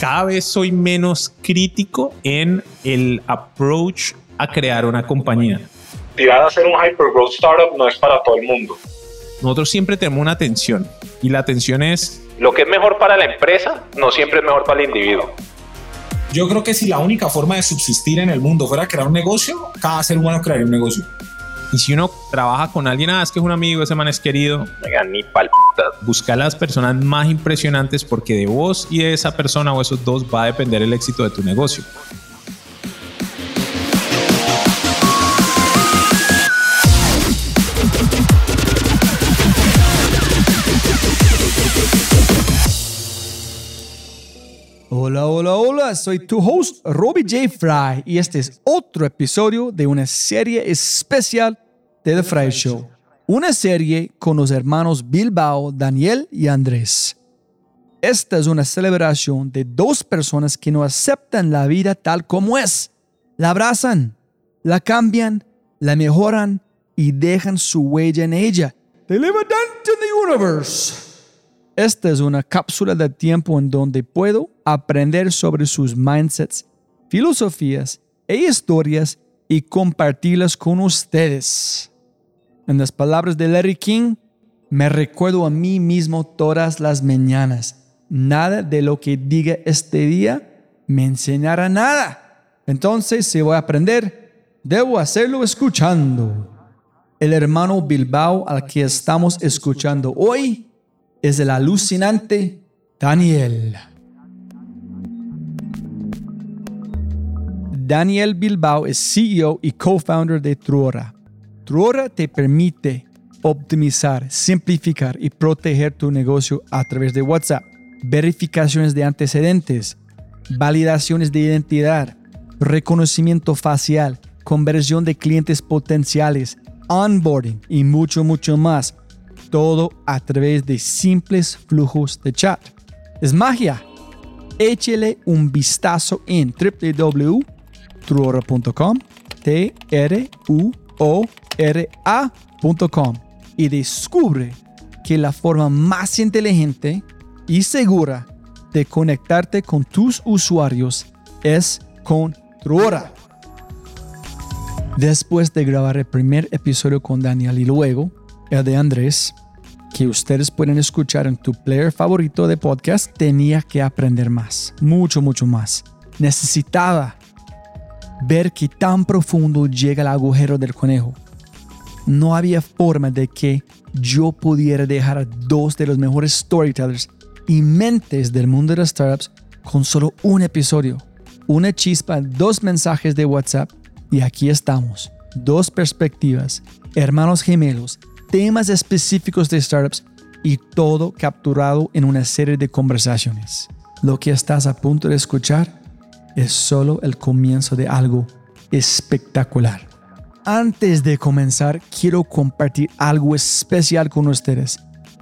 Cada vez soy menos crítico en el approach a crear una compañía. Tirar a hacer un hypergrowth startup no es para todo el mundo. Nosotros siempre tenemos una atención y la atención es... Lo que es mejor para la empresa no siempre es mejor para el individuo. Yo creo que si la única forma de subsistir en el mundo fuera crear un negocio, cada ser humano crearía un negocio. Y si uno trabaja con alguien, ah, es que es un amigo, ese man es querido. Ni. Busca las personas más impresionantes porque de vos y de esa persona o esos dos va a depender el éxito de tu negocio. Hola, soy tu host Robbie J. Fry y este es otro episodio de una serie especial de The Fry Show. Una serie con los hermanos Bilbao, Daniel y Andrés. Esta es una celebración de dos personas que no aceptan la vida tal como es. La abrazan, la cambian, la mejoran y dejan su huella en ella. They live a dent in the. Esta es una cápsula de tiempo en donde puedo aprender sobre sus mindsets, filosofías e historias y compartirlas con ustedes. En las palabras de Larry King, me recuerdo a mí mismo todas las mañanas. Nada de lo que diga este día me enseñará nada. Entonces, si voy a aprender, debo hacerlo escuchando. El hermano Bilbao al que estamos escuchando hoy es el alucinante Daniel. Daniel Bilbao es CEO y co-founder de Truora. Truora te permite optimizar, simplificar y proteger tu negocio a través de WhatsApp, verificaciones de antecedentes, validaciones de identidad, reconocimiento facial, conversión de clientes potenciales, onboarding y mucho, mucho más todo a través de simples flujos de chat. Es magia. Échele un vistazo en www.truora.com, t r u o r a.com y descubre que la forma más inteligente y segura de conectarte con tus usuarios es con Truora. Después de grabar el primer episodio con Daniel y luego el de Andrés, que ustedes pueden escuchar en tu player favorito de podcast, tenía que aprender más, mucho, mucho más. Necesitaba ver qué tan profundo llega el agujero del conejo. No había forma de que yo pudiera dejar a dos de los mejores storytellers y mentes del mundo de las startups con solo un episodio, una chispa, dos mensajes de WhatsApp y aquí estamos, dos perspectivas, hermanos gemelos temas específicos de startups y todo capturado en una serie de conversaciones. Lo que estás a punto de escuchar es solo el comienzo de algo espectacular. Antes de comenzar, quiero compartir algo especial con ustedes.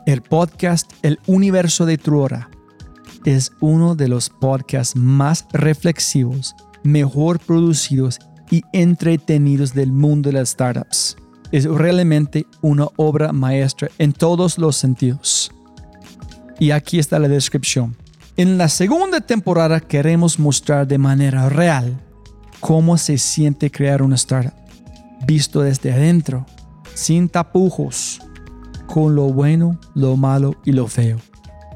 El podcast El Universo de Truora es uno de los podcasts más reflexivos, mejor producidos y entretenidos del mundo de las startups es realmente una obra maestra en todos los sentidos. Y aquí está la descripción. En la segunda temporada queremos mostrar de manera real cómo se siente crear una startup, visto desde adentro, sin tapujos, con lo bueno, lo malo y lo feo.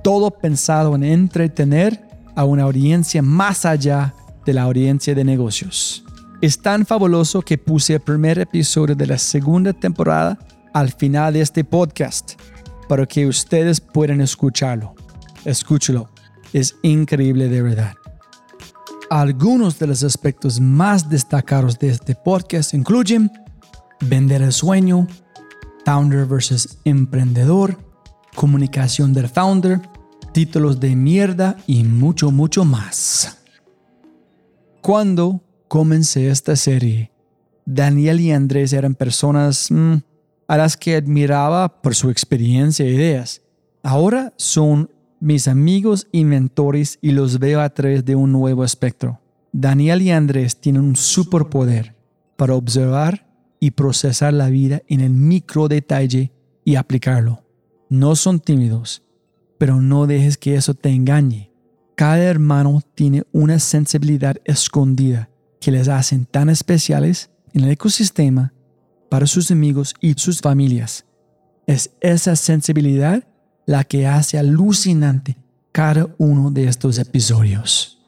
Todo pensado en entretener a una audiencia más allá de la audiencia de negocios. Es tan fabuloso que puse el primer episodio de la segunda temporada al final de este podcast para que ustedes puedan escucharlo. Escúchelo, es increíble de verdad. Algunos de los aspectos más destacados de este podcast incluyen vender el sueño, founder versus emprendedor, comunicación del founder, títulos de mierda y mucho, mucho más. Cuando comencé esta serie, Daniel y Andrés eran personas mm, a las que admiraba por su experiencia e ideas. Ahora son mis amigos y mentores y los veo a través de un nuevo espectro. Daniel y Andrés tienen un superpoder para observar y procesar la vida en el micro detalle y aplicarlo. No son tímidos, pero no dejes que eso te engañe. Cada hermano tiene una sensibilidad escondida que les hacen tan especiales en el ecosistema para sus amigos y sus familias. Es esa sensibilidad la que hace alucinante cada uno de estos episodios.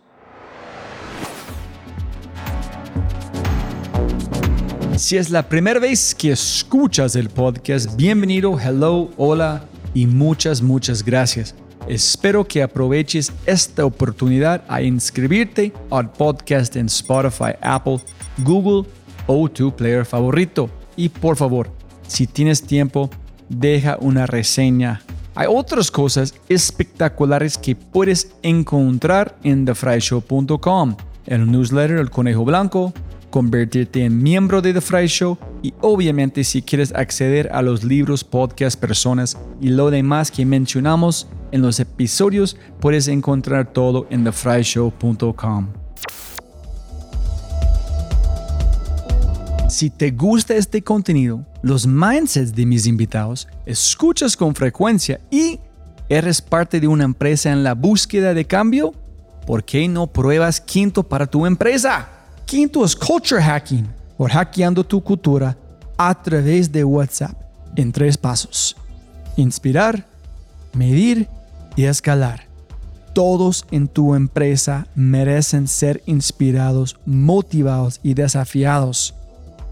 Si es la primera vez que escuchas el podcast, bienvenido, hello, hola y muchas, muchas gracias. Espero que aproveches esta oportunidad a inscribirte al podcast en Spotify, Apple, Google o tu player favorito. Y por favor, si tienes tiempo, deja una reseña. Hay otras cosas espectaculares que puedes encontrar en thefryshow.com. El newsletter El Conejo Blanco, convertirte en miembro de The Fry Show y obviamente si quieres acceder a los libros, podcasts, personas y lo demás que mencionamos en los episodios, puedes encontrar todo en thefryshow.com. Si te gusta este contenido, los mindsets de mis invitados, escuchas con frecuencia y eres parte de una empresa en la búsqueda de cambio, ¿por qué no pruebas Quinto para tu empresa? Quinto es culture hacking, por hackeando tu cultura a través de WhatsApp en tres pasos. Inspirar, medir y escalar. Todos en tu empresa merecen ser inspirados, motivados y desafiados.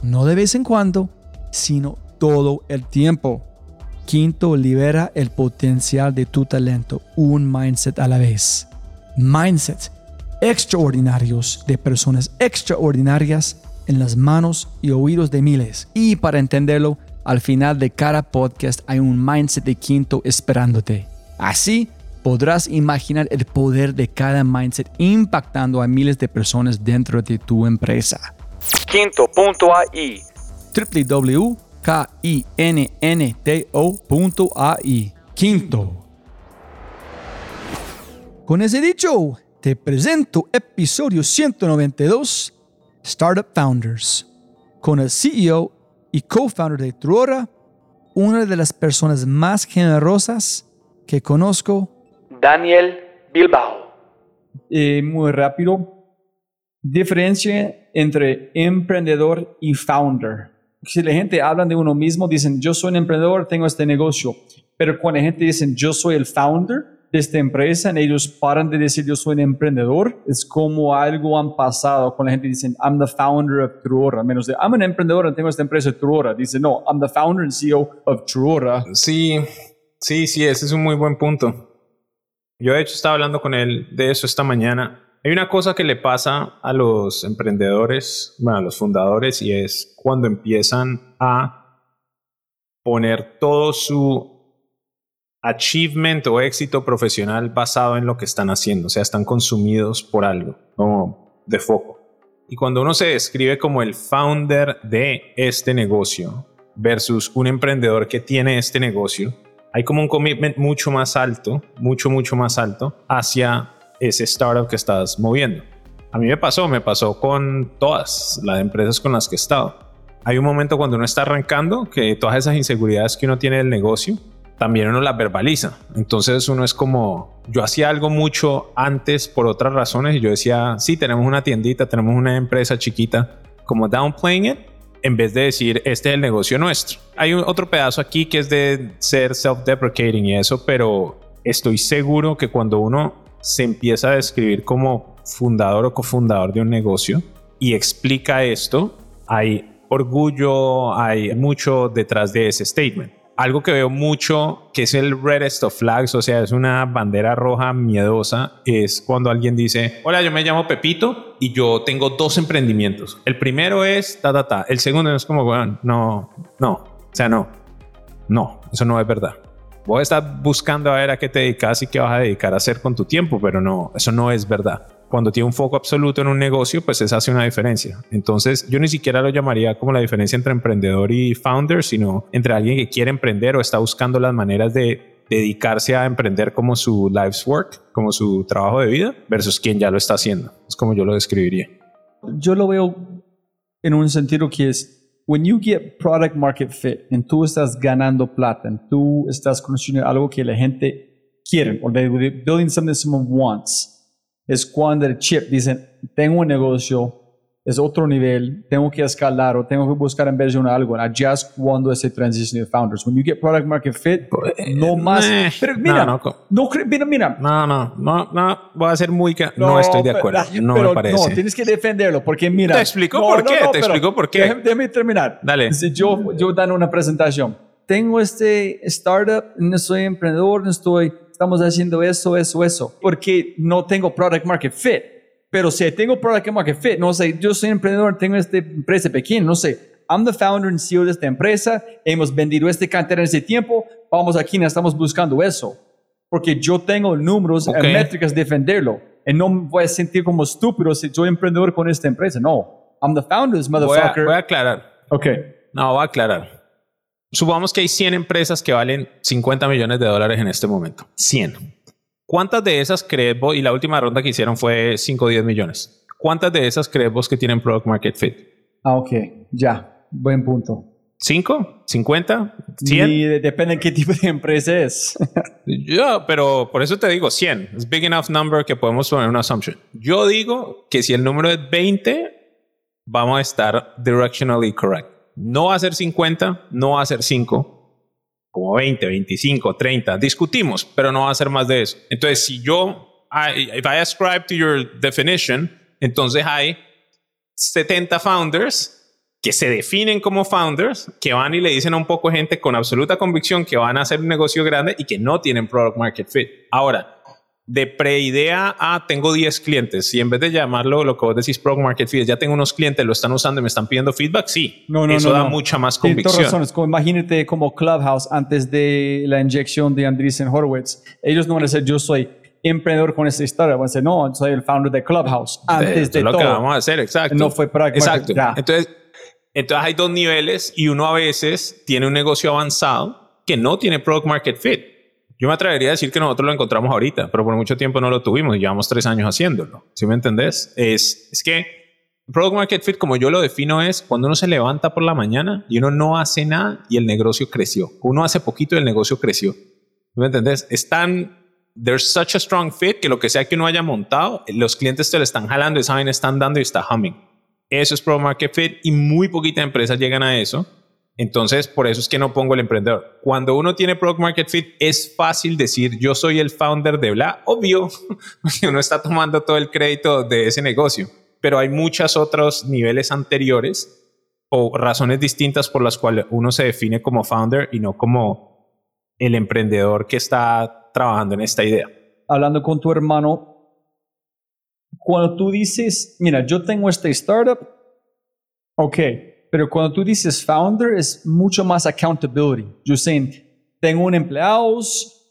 No de vez en cuando, sino todo el tiempo. Quinto, libera el potencial de tu talento, un mindset a la vez. Mindset extraordinarios de personas extraordinarias en las manos y oídos de miles. Y para entenderlo, al final de cada podcast hay un mindset de quinto esperándote. Así podrás imaginar el poder de cada mindset impactando a miles de personas dentro de tu empresa. Quinto.ai www.kinnto.ai Quinto. Con ese dicho, te presento episodio 192, Startup Founders, con el CEO y co-founder de Truora, una de las personas más generosas que conozco, Daniel Bilbao. Eh, muy rápido, diferencia entre emprendedor y founder. Si la gente habla de uno mismo, dicen, yo soy un emprendedor, tengo este negocio, pero cuando la gente dice, yo soy el founder, de esta empresa, ellos paran de decir yo soy un emprendedor, es como algo han pasado con la gente dicen I'm the founder of Truora, menos de I'm un emprendedor, tengo esta empresa Truora, dice no, I'm the founder and CEO of Truora. Sí, sí, sí, ese es un muy buen punto. Yo de hecho estaba hablando con él de eso esta mañana. Hay una cosa que le pasa a los emprendedores, bueno, a los fundadores, y es cuando empiezan a poner todo su achievement o éxito profesional basado en lo que están haciendo, o sea, están consumidos por algo, como de foco. Y cuando uno se describe como el founder de este negocio versus un emprendedor que tiene este negocio, hay como un commitment mucho más alto, mucho, mucho más alto hacia ese startup que estás moviendo. A mí me pasó, me pasó con todas las empresas con las que he estado. Hay un momento cuando uno está arrancando que todas esas inseguridades que uno tiene del negocio también uno las verbaliza. Entonces uno es como, yo hacía algo mucho antes por otras razones y yo decía, sí, tenemos una tiendita, tenemos una empresa chiquita, como downplaying it, en vez de decir, este es el negocio nuestro. Hay otro pedazo aquí que es de ser self-deprecating y eso, pero estoy seguro que cuando uno se empieza a describir como fundador o cofundador de un negocio y explica esto, hay orgullo, hay mucho detrás de ese statement algo que veo mucho, que es el reddest of flags, o sea, es una bandera roja miedosa, es cuando alguien dice, hola, yo me llamo Pepito y yo tengo dos emprendimientos. El primero es ta, ta, ta. El segundo es como, bueno, no, no, o sea, no, no, eso no es verdad. Vos estás buscando a ver a qué te dedicas y qué vas a dedicar a hacer con tu tiempo, pero no, eso no es verdad cuando tiene un foco absoluto en un negocio, pues eso hace una diferencia. Entonces, yo ni siquiera lo llamaría como la diferencia entre emprendedor y founder, sino entre alguien que quiere emprender o está buscando las maneras de dedicarse a emprender como su life's work, como su trabajo de vida, versus quien ya lo está haciendo. Es como yo lo describiría. Yo lo veo en un sentido que es, when you get product market fit, en tú estás ganando plata, en tú estás conociendo algo que la gente quieren, o they're building something someone wants, es cuando el chip dicen, tengo un negocio, es otro nivel, tengo que escalar o tengo que buscar en vez de algo. Allá es cuando ese transition de founders. When you get product market fit, no más. Eh, pero mira, no, no, no. mira, mira. No, no, no, no, voy a ser muy... ca- No, estoy de acuerdo, pero- no pero me parece. No, tienes que defenderlo porque mira. Te explico No, por no, qué, no, te explico por qué. Déjame, déjame terminar. Dale. Dice, yo, yo dando una presentación. Tengo este startup, no soy emprendedor, no estoy, estamos haciendo eso, eso, eso, porque no tengo product market fit. Pero si tengo product market fit, no sé, yo soy emprendedor, tengo esta empresa pequeña, no sé, I'm the founder and CEO de esta empresa, hemos vendido este cantidad en ese tiempo, vamos aquí, estamos buscando eso. Porque yo tengo números Ok. y métricas de defenderlo. Y no me voy a sentir como estúpido si soy emprendedor con esta empresa. No, I'm the founder this Voy a, motherfucker. voy a aclarar. Ok. No, voy a aclarar. Supongamos que hay 100 empresas que valen 50 millones de dólares en este momento. 100. ¿Cuántas de esas crees vos? Y la última ronda que hicieron fue 5 o 10 millones. ¿Cuántas de esas crees vos que tienen product market fit? Ah, ok. Ya. Buen punto. ¿5? ¿50? ¿100? Y de- depende de qué tipo de empresa es. Yo, pero por eso te digo 100. Es big enough number que podemos poner una assumption. Yo digo que si el número es 20, vamos a estar directionally correct. No va a ser 50, no va a ser 5, como 20, 25, 30. Discutimos, pero no va a ser más de eso. Entonces, si yo, if I ascribe to your definition, entonces hay 70 founders que se definen como founders, que van y le dicen a un poco gente con absoluta convicción que van a hacer un negocio grande y que no tienen product market fit. Ahora, de preidea a tengo 10 clientes y en vez de llamarlo lo que vos decís product market fit, ya tengo unos clientes, lo están usando y me están pidiendo feedback, sí. No, no, Eso no, da no. mucha más convicción. razón. Es como, imagínate como Clubhouse antes de la inyección de Andreessen Horowitz. Ellos no van a decir, yo soy emprendedor con esta historia. Van a decir, no, soy el founder de Clubhouse. Antes de es lo todo. que vamos a hacer, exacto. No fue market- Exacto. ya. Entonces, entonces hay dos niveles y uno a veces tiene un negocio avanzado que no tiene product market fit. Yo me atrevería a decir que nosotros lo encontramos ahorita, pero por mucho tiempo no lo tuvimos y llevamos tres años haciéndolo. ¿Sí me entendés? Es, es que product market fit, como yo lo defino, es cuando uno se levanta por la mañana y uno no hace nada y el negocio creció. Uno hace poquito y el negocio creció. ¿Sí me entendés? Es tan there's such a strong fit que lo que sea que uno haya montado, los clientes te lo están jalando y saben, están dando y está humming. Eso es product market fit y muy poquitas empresas llegan a eso. Entonces, por eso es que no pongo el emprendedor. Cuando uno tiene product market fit, es fácil decir yo soy el founder de bla, obvio, porque uno está tomando todo el crédito de ese negocio. Pero hay muchos otros niveles anteriores o razones distintas por las cuales uno se define como founder y no como el emprendedor que está trabajando en esta idea. hablando con tu hermano, cuando tú dices, mira, yo tengo este startup, ok, pero cuando tú dices founder es mucho más accountability. Yo sé, tengo un empleado,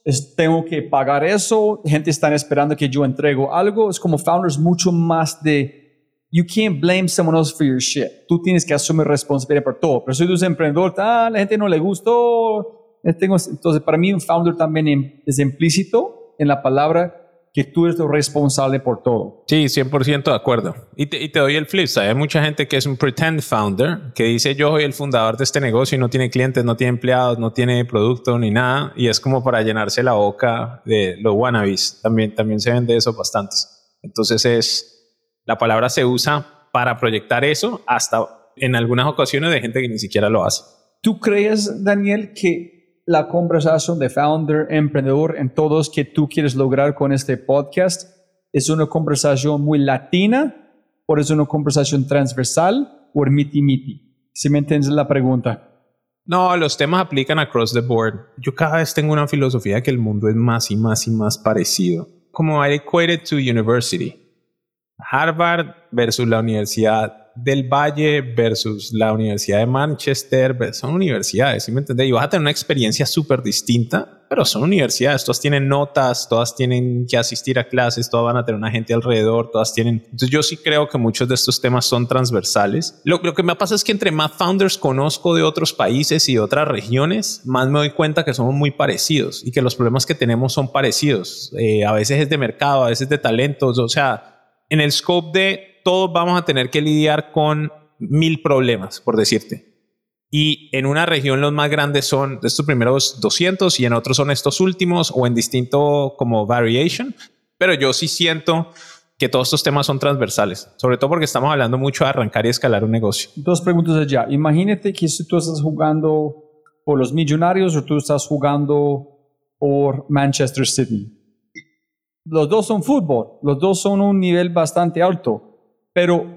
es- tengo que pagar eso, gente está esperando que yo entrego algo, es como founder es mucho más de, you can't blame someone else for your shit. Tú tienes que asumir responsabilidad por todo. Pero si tú eres emprendedor, ah, la gente no le gustó, eh, entonces, para mí, un founder también im- es implícito en la palabra que tú eres responsable por todo. Sí, 100% de acuerdo. Y te, y te doy el flip side. Hay mucha gente que es un pretend founder, que dice yo soy el fundador de este negocio y no tiene clientes, no tiene empleados, no tiene producto ni nada. Y es como para llenarse la boca de los wannabes. También, también se ven de eso bastantes. Entonces es, la palabra se usa para proyectar eso hasta en algunas ocasiones de gente que ni siquiera lo hace. ¿Tú crees, Daniel, que la conversación de founder, emprendedor, en todos que tú quieres lograr con este podcast es una conversación muy latina o es una conversación transversal o miti miti? Si me entiendes la pregunta. No, los temas aplican across the board. Yo cada vez tengo una filosofía que el mundo es más y más y más parecido. Como I equate it to university. Harvard versus la Universidad del Valle versus la Universidad de Manchester. ver- Son universidades, ¿sí me entendés? Y vas a tener una experiencia súper distinta, pero son universidades. Todas tienen notas, todas tienen que asistir a clases, todas van a tener una gente alrededor, todas tienen... Entonces yo sí creo que muchos de estos temas son transversales. Lo, lo que me pasa es que entre más founders conozco de otros países y de otras regiones, más me doy cuenta que somos muy parecidos y que los problemas que tenemos son parecidos. Eh, a veces es de mercado, a veces de talentos, o sea en el scope de todos vamos a tener que lidiar con mil problemas, por decirte. Y en una región los más grandes son estos primeros 200 y en otros son estos últimos o en distinto como variation. Pero yo sí siento que todos estos temas son transversales, sobre todo porque estamos hablando mucho de arrancar y escalar un negocio. Dos preguntas allá. Imagínate que si tú estás jugando por los millonarios o tú estás jugando por Manchester City. Los dos son fútbol, los dos son un nivel bastante alto, pero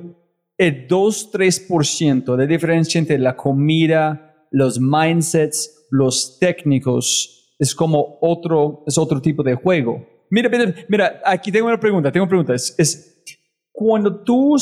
el 2-3% de diferencia entre la comida, los mindsets, los técnicos, es como otro, es otro tipo de juego. Mira, mira, mira, aquí tengo una pregunta, tengo una pregunta. Es, es, cuando tú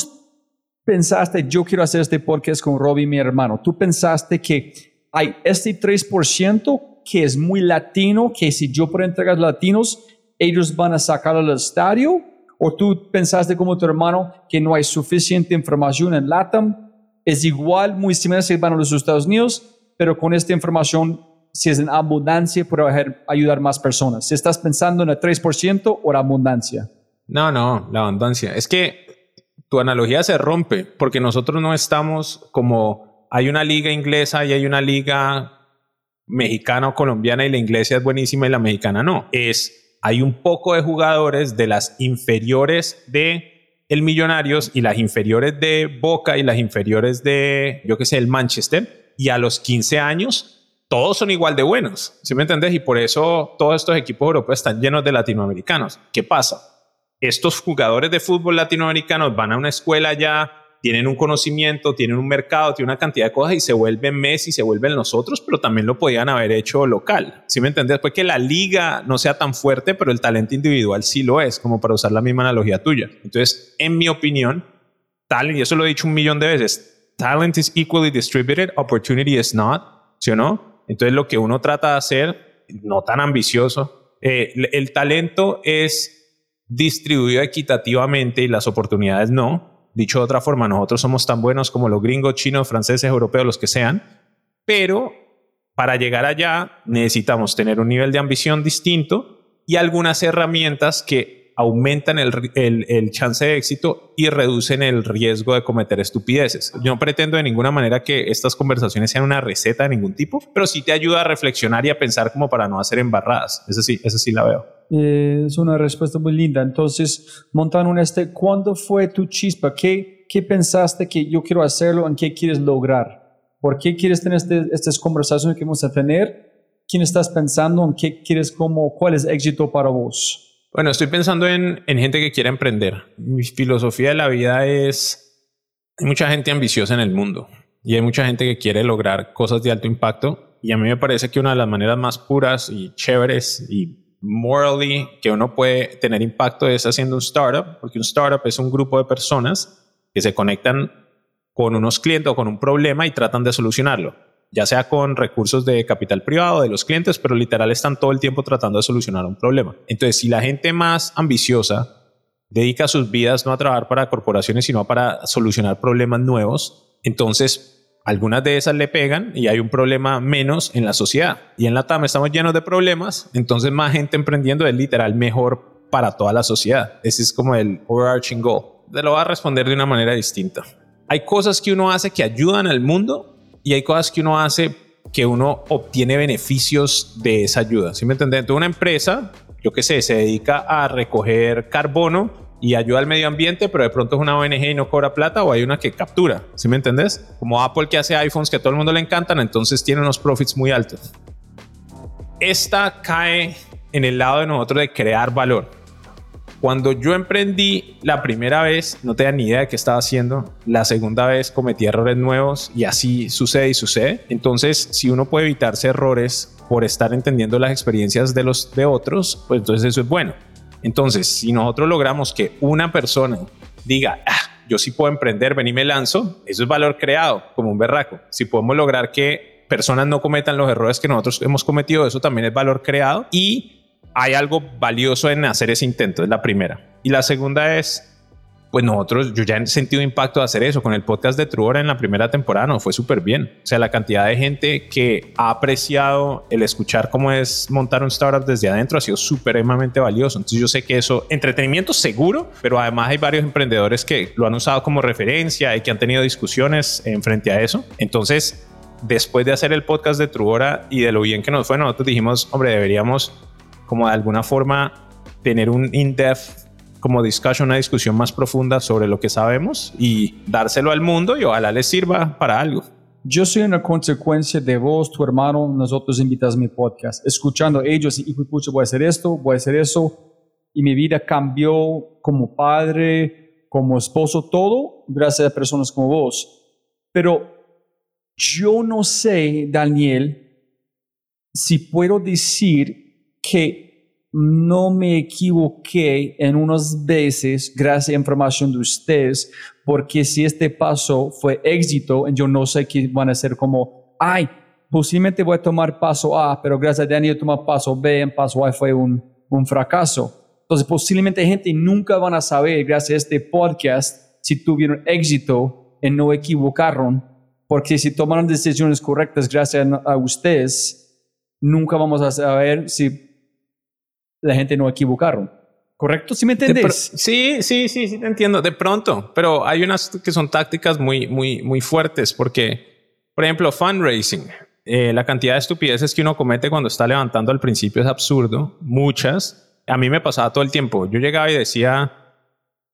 pensaste, yo quiero hacer este podcast con Robbie, mi hermano, tú pensaste que hay este 3% que es muy latino, que si yo puedo entregar latinos, ellos van a sacarlo al estadio, o tú pensaste como tu hermano que no hay suficiente información en LATAM, es igual, muy similar si van a los Estados Unidos, pero con esta información si es en abundancia, puede ayudar más personas. Si estás pensando en el 3% o la abundancia. No, no, la abundancia. Es que tu analogía se rompe porque nosotros no estamos como hay una liga inglesa y hay una liga mexicana o colombiana y la inglesa es buenísima y la mexicana no. Es hay un poco de jugadores de las inferiores de el Millonarios y las inferiores de Boca y las inferiores de yo qué sé, el Manchester y a los 15 años todos son igual de buenos, ¿sí me entendés? Y por eso todos estos equipos europeos están llenos de latinoamericanos. ¿Qué pasa? Estos jugadores de fútbol latinoamericanos van a una escuela ya, tienen un conocimiento, tienen un mercado, tienen una cantidad de cosas y se vuelven Messi, se vuelven nosotros, pero también lo podían haber hecho local. ¿Sí me entendés? Pues que la liga no sea tan fuerte, pero el talento individual sí lo es, como para usar la misma analogía tuya. Entonces, en mi opinión, talent, y eso lo he dicho un millón de veces, talent is equally distributed, opportunity is not, ¿sí o no? Entonces lo que uno trata de hacer, no tan ambicioso, eh, el talento es distribuido equitativamente y las oportunidades no. Dicho de otra forma, nosotros somos tan buenos como los gringos, chinos, franceses, europeos, los que sean, pero para llegar allá necesitamos tener un nivel de ambición distinto y algunas herramientas que aumentan el, el, chance de éxito y reducen el riesgo de cometer estupideces. Yo no pretendo de ninguna manera que estas conversaciones sean una receta de ningún tipo, pero sí te ayuda a reflexionar y a pensar como para no hacer embarradas. Eso sí, eso sí la veo. Eh, es una respuesta muy linda. Entonces, Montano, este, ¿cuándo fue tu chispa? ¿Qué, ¿Qué pensaste que yo quiero hacerlo? ¿En qué quieres lograr? ¿Por qué quieres tener este, estas conversaciones que vamos a tener? ¿Quién estás pensando? ¿En qué quieres como, cuál es éxito para vos? Bueno, estoy pensando en, gente que quiere emprender. Mi filosofía de la vida es, hay mucha gente ambiciosa en el mundo y hay mucha gente que quiere lograr cosas de alto impacto y a mí me parece que una de las maneras más puras y chéveres y morally que uno puede tener impacto es haciendo un startup, porque un startup es un grupo de personas que se conectan con unos clientes o con un problema y tratan de solucionarlo ya sea con recursos de capital privado de los clientes, pero literal están todo el tiempo tratando de solucionar un problema. Entonces, si la gente más ambiciosa dedica sus vidas no a trabajar para corporaciones, sino para solucionar problemas nuevos, entonces algunas de esas le pegan y hay un problema menos en la sociedad. Y en la TAM estamos llenos de problemas, entonces más gente emprendiendo es literal mejor para toda la sociedad. Ese es como el overarching goal. Te lo voy a responder de una manera distinta. Hay cosas que uno hace que ayudan al mundo y hay cosas que uno hace que uno obtiene beneficios de esa ayuda. ¿Sí me entiendes? Entonces una empresa, yo qué sé, se dedica a recoger carbono y ayuda al medio ambiente, pero de pronto es una ONG y no cobra plata, o hay una que captura, ¿sí me entendés? Como Apple que hace iPhones que a todo el mundo le encantan, entonces tiene unos profits muy altos. Esta cae en el lado de nosotros de crear valor. Cuando yo emprendí la primera vez, no tenía ni idea de qué estaba haciendo. La segunda vez cometí errores nuevos y así sucede y sucede. Entonces, si uno puede evitarse errores por estar entendiendo las experiencias de los de otros, pues entonces eso es bueno. Entonces, si nosotros logramos que una persona diga, ah, yo sí puedo emprender, ven y me lanzo, eso es valor creado, como un berraco. Si podemos lograr que personas no cometan los errores que nosotros hemos cometido, eso también es valor creado y hay algo valioso en hacer ese intento, es la primera. Y la segunda es, pues nosotros, yo ya he sentido impacto de hacer eso con el podcast de Truora en la primera temporada, nos fue súper bien. O sea, la cantidad de gente que ha apreciado el escuchar cómo es montar un startup desde adentro ha sido supremamente valioso. Entonces yo sé que eso, entretenimiento seguro, pero además hay varios emprendedores que lo han usado como referencia y que han tenido discusiones en frente a eso. Entonces, después de hacer el podcast de Truora y de lo bien que nos fue, nosotros dijimos, hombre, deberíamos como de alguna forma tener un in-depth como discussion, una discusión más profunda sobre lo que sabemos y dárselo al mundo y ojalá les sirva para algo. Yo soy una consecuencia de vos, tu hermano, nosotros invitas a mi podcast, escuchando ellos y pucha, voy a hacer esto, voy a hacer eso y mi vida cambió como padre, como esposo, todo gracias a personas como vos. Pero yo no sé, Daniel, si puedo decir que no me equivoqué en unas veces gracias a información de ustedes, porque si este paso fue éxito, yo no sé qué van a ser como, ay, posiblemente voy a tomar paso A, pero gracias a Daniel tomar paso B, en paso A fue un, un fracaso. Entonces, posiblemente gente nunca van a saber, gracias a este podcast, si tuvieron éxito en no equivocaron porque si tomaron decisiones correctas gracias a ustedes, nunca vamos a saber si la gente no equivocaron. ¿Correcto? ¿Sí me entendés? Sí, sí, sí, sí, te entiendo. De pronto, pero hay unas que son tácticas muy, muy, muy fuertes porque, por ejemplo, fundraising. Eh, la cantidad de estupideces que uno comete cuando está levantando al principio es absurdo. Muchas. A mí me pasaba todo el tiempo. Yo llegaba y decía,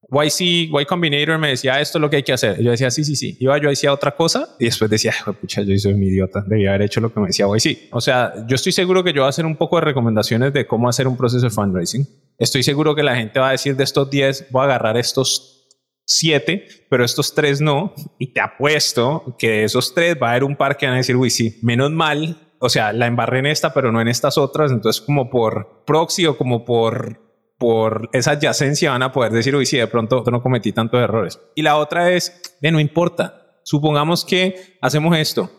YC, Y Combinator me decía esto es lo que hay que hacer. Yo decía sí, sí, sí. Iba yo decía otra cosa y después decía, pucha, yo soy un idiota. Debía haber hecho lo que me decía YC. O sea, yo estoy seguro que yo voy a hacer un poco de recomendaciones de cómo hacer un proceso de fundraising. Estoy seguro que la gente va a decir de estos 10, voy a agarrar estos 7, pero estos 3 no. Y te apuesto que de esos 3 va a haber un par que van a decir, uy, sí, menos mal. O sea, la embarré en esta, pero no en estas otras. Entonces, como por proxy o como por por esa adyacencia van a poder decir, uy, sí, de pronto no cometí tantos errores. Y la otra es, de no importa, supongamos que hacemos esto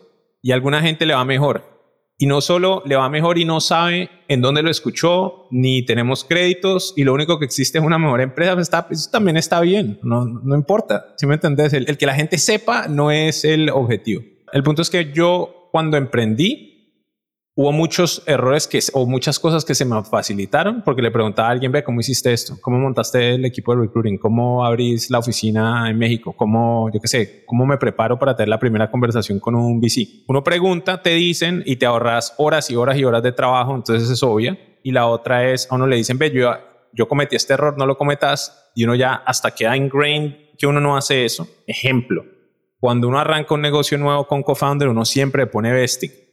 y a alguna gente le va mejor. Y no solo le va mejor y no sabe en dónde lo escuchó, ni tenemos créditos, y lo único que existe es una mejor empresa, pues también está bien, no, no importa. Si me entendés, el que la gente sepa no es el objetivo. El punto es que yo cuando emprendí, hubo muchos errores que, o muchas cosas que se me facilitaron porque le preguntaba a alguien, ve, ¿cómo hiciste esto? ¿Cómo montaste el equipo de recruiting? ¿Cómo abrís la oficina en México? ¿Cómo, yo qué sé, cómo me preparo para tener la primera conversación con un VC? Uno pregunta, te dicen y te ahorras horas y horas y horas de trabajo, entonces es obvia. Y la otra es, a uno le dicen, ve, yo, yo cometí este error, no lo cometas. Y uno ya hasta queda ingrained que uno no hace eso. Ejemplo, cuando uno arranca un negocio nuevo con co-founder, uno siempre pone vesting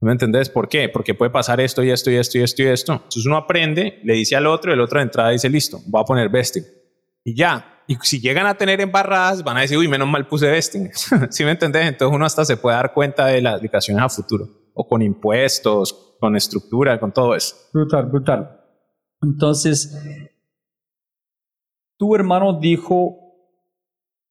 ¿Me entendés por qué? Porque puede pasar esto y esto y esto y esto y esto. Entonces uno aprende, le dice al otro, el otro de entrada dice, listo, voy a poner vesting. Y ya. Y si llegan a tener embarradas, van a decir, uy, menos mal puse vesting. ¿Sí me entendés? Entonces uno hasta se puede dar cuenta de las aplicaciones a futuro. O con impuestos, con estructura, con todo eso. Brutal, brutal. Entonces, tu hermano dijo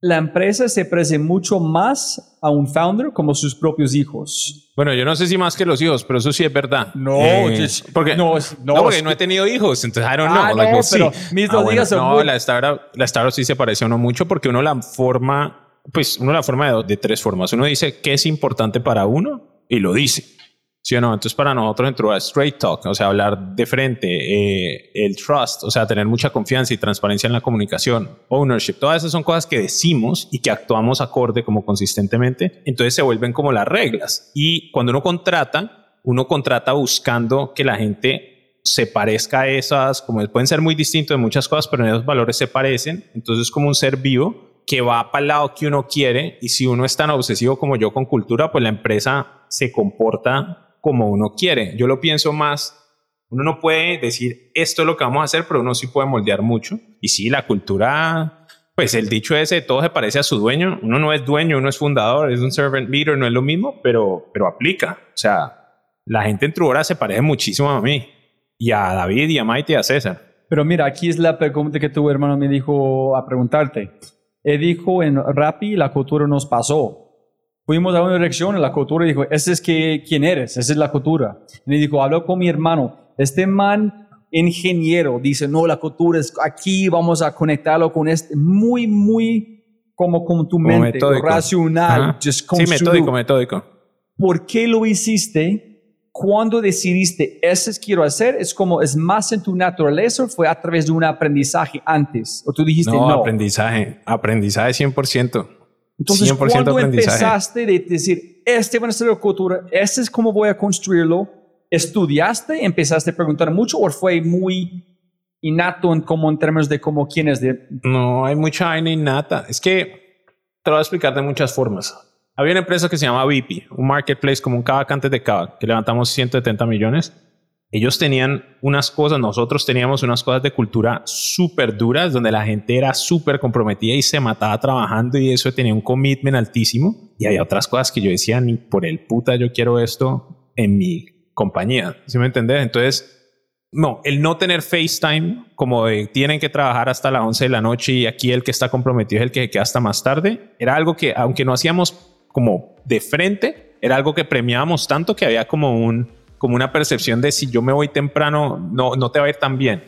la empresa se parece mucho más a un founder como sus propios hijos. Bueno, yo no sé si más que los hijos, pero eso sí es verdad. No, eh, porque, no, no, porque no he tenido hijos, entonces I don't know. Ah, no, pero mis dos ah, son No, la startup, la startup sí se parece a uno mucho porque uno la forma, pues uno la forma de, de tres formas. Uno dice qué es importante para uno y lo dice. ¿Sí o no? Entonces para nosotros entró a straight talk, o sea, hablar de frente, eh, el trust, o sea, tener mucha confianza y transparencia en la comunicación, ownership, todas esas son cosas que decimos y que actuamos acorde como consistentemente, entonces se vuelven como las reglas. Y cuando uno contrata, uno contrata buscando que la gente se parezca a esas, como pueden ser muy distintos de muchas cosas, pero en esos valores se parecen, entonces es como un ser vivo que va para el lado que uno quiere y si uno es tan obsesivo como yo con cultura, pues la empresa se comporta como uno quiere. Yo lo pienso más, uno no puede decir esto es lo que vamos a hacer, pero uno sí puede moldear mucho. Y sí, la cultura, pues el dicho ese, todo se parece a su dueño. Uno no es dueño, uno es fundador, es un servant leader, no es lo mismo, pero, pero aplica. O sea, la gente en Trubora se parece muchísimo a mí, y a David, y a Maite, y a César. Pero mira, aquí es la pregunta que tu hermano me dijo a preguntarte. Él dijo en Rappi, la cultura nos pasó fuimos a una dirección y la cultura dijo, ese es que, quién eres, esa es la cultura. Y me dijo, hablo con mi hermano, este man ingeniero dice, no, la cultura es aquí, vamos a conectarlo con este, muy, muy como con tu mente, racional, just Sí, metódico, metódico. ¿Por qué lo hiciste? Cuando decidiste, eso es quiero hacer, es como, es más en tu naturaleza, fue a través de un aprendizaje antes, o tú dijiste no. No, aprendizaje, aprendizaje 100%. Entonces, cuando empezaste de decir, este va a ser la cultura, este es cómo voy a construirlo. ¿Estudiaste, empezaste a preguntar mucho o fue muy innato en, como en términos de cómo quién es de... No, hay mucha vaina innata. Es que te lo voy a explicar de muchas formas. Había una empresa que se llama VIP, un marketplace como un Kavak antes de Kavak, que levantamos 170 millones. Ellos tenían unas cosas, nosotros teníamos unas cosas de cultura súper duras, donde la gente era súper comprometida y se mataba trabajando y eso tenía un commitment altísimo. Y había otras cosas que yo decía, ni por el puta yo quiero esto en mi compañía. ¿Sí me entendés? Entonces, no, el no tener FaceTime, como de tienen que trabajar hasta las 11 de la noche y aquí el que está comprometido es el que queda hasta más tarde, era algo que, aunque no hacíamos como de frente, era algo que premiábamos tanto que había como, un, como una percepción de si yo me voy temprano, no, no te va a ir tan bien.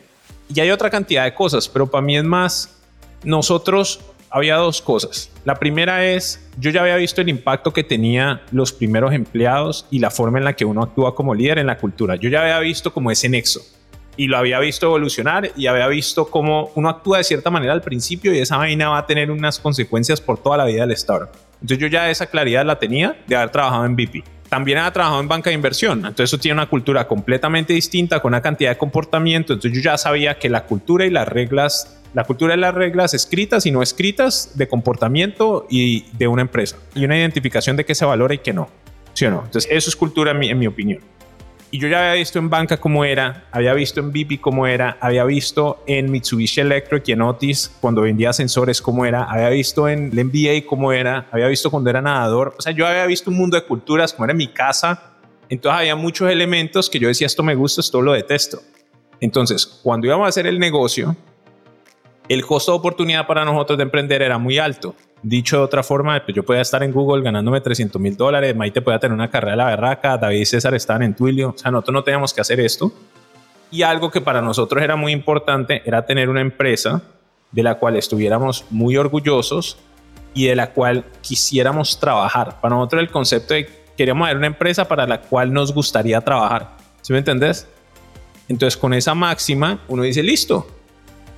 Y hay otra cantidad de cosas, pero para mí es más, nosotros había dos cosas. La primera es, yo ya había visto el impacto que tenía los primeros empleados y la forma en la que uno actúa como líder en la cultura. Yo ya había visto como ese nexo y lo había visto evolucionar y había visto cómo uno actúa de cierta manera al principio y esa vaina va a tener unas consecuencias por toda la vida del startup. Entonces yo ya esa claridad la tenía de haber trabajado en BP. También había trabajado en banca de inversión, entonces eso tiene una cultura completamente distinta con una cantidad de comportamiento, entonces yo ya sabía que la cultura y las reglas la cultura es las reglas escritas y no escritas de comportamiento y de una empresa. Y una identificación de qué se valora y qué no. ¿Sí o no? Entonces, eso es cultura en mi, en mi opinión. Y yo ya había visto en banca cómo era, había visto en BP cómo era, había visto en Mitsubishi Electric y en Otis cuando vendía sensores cómo era, había visto en el MBA cómo era, había visto cuando era nadador. O sea, yo había visto un mundo de culturas como era mi casa. Entonces había muchos elementos que yo decía, esto me gusta, esto lo detesto. Entonces, cuando íbamos a hacer el negocio, el costo de oportunidad para nosotros de emprender era muy alto. Dicho de otra forma, pues yo podía estar en Google ganándome 300 mil dólares, Maite podía tener una carrera de la berraca, David y César estaban en Twilio, o sea, nosotros no teníamos que hacer esto. Y algo que para nosotros era muy importante era tener una empresa de la cual estuviéramos muy orgullosos y de la cual quisiéramos trabajar. Para nosotros el concepto de queríamos tener una empresa para la cual nos gustaría trabajar. ¿Sí me entendés? Entonces con esa máxima uno dice, listo,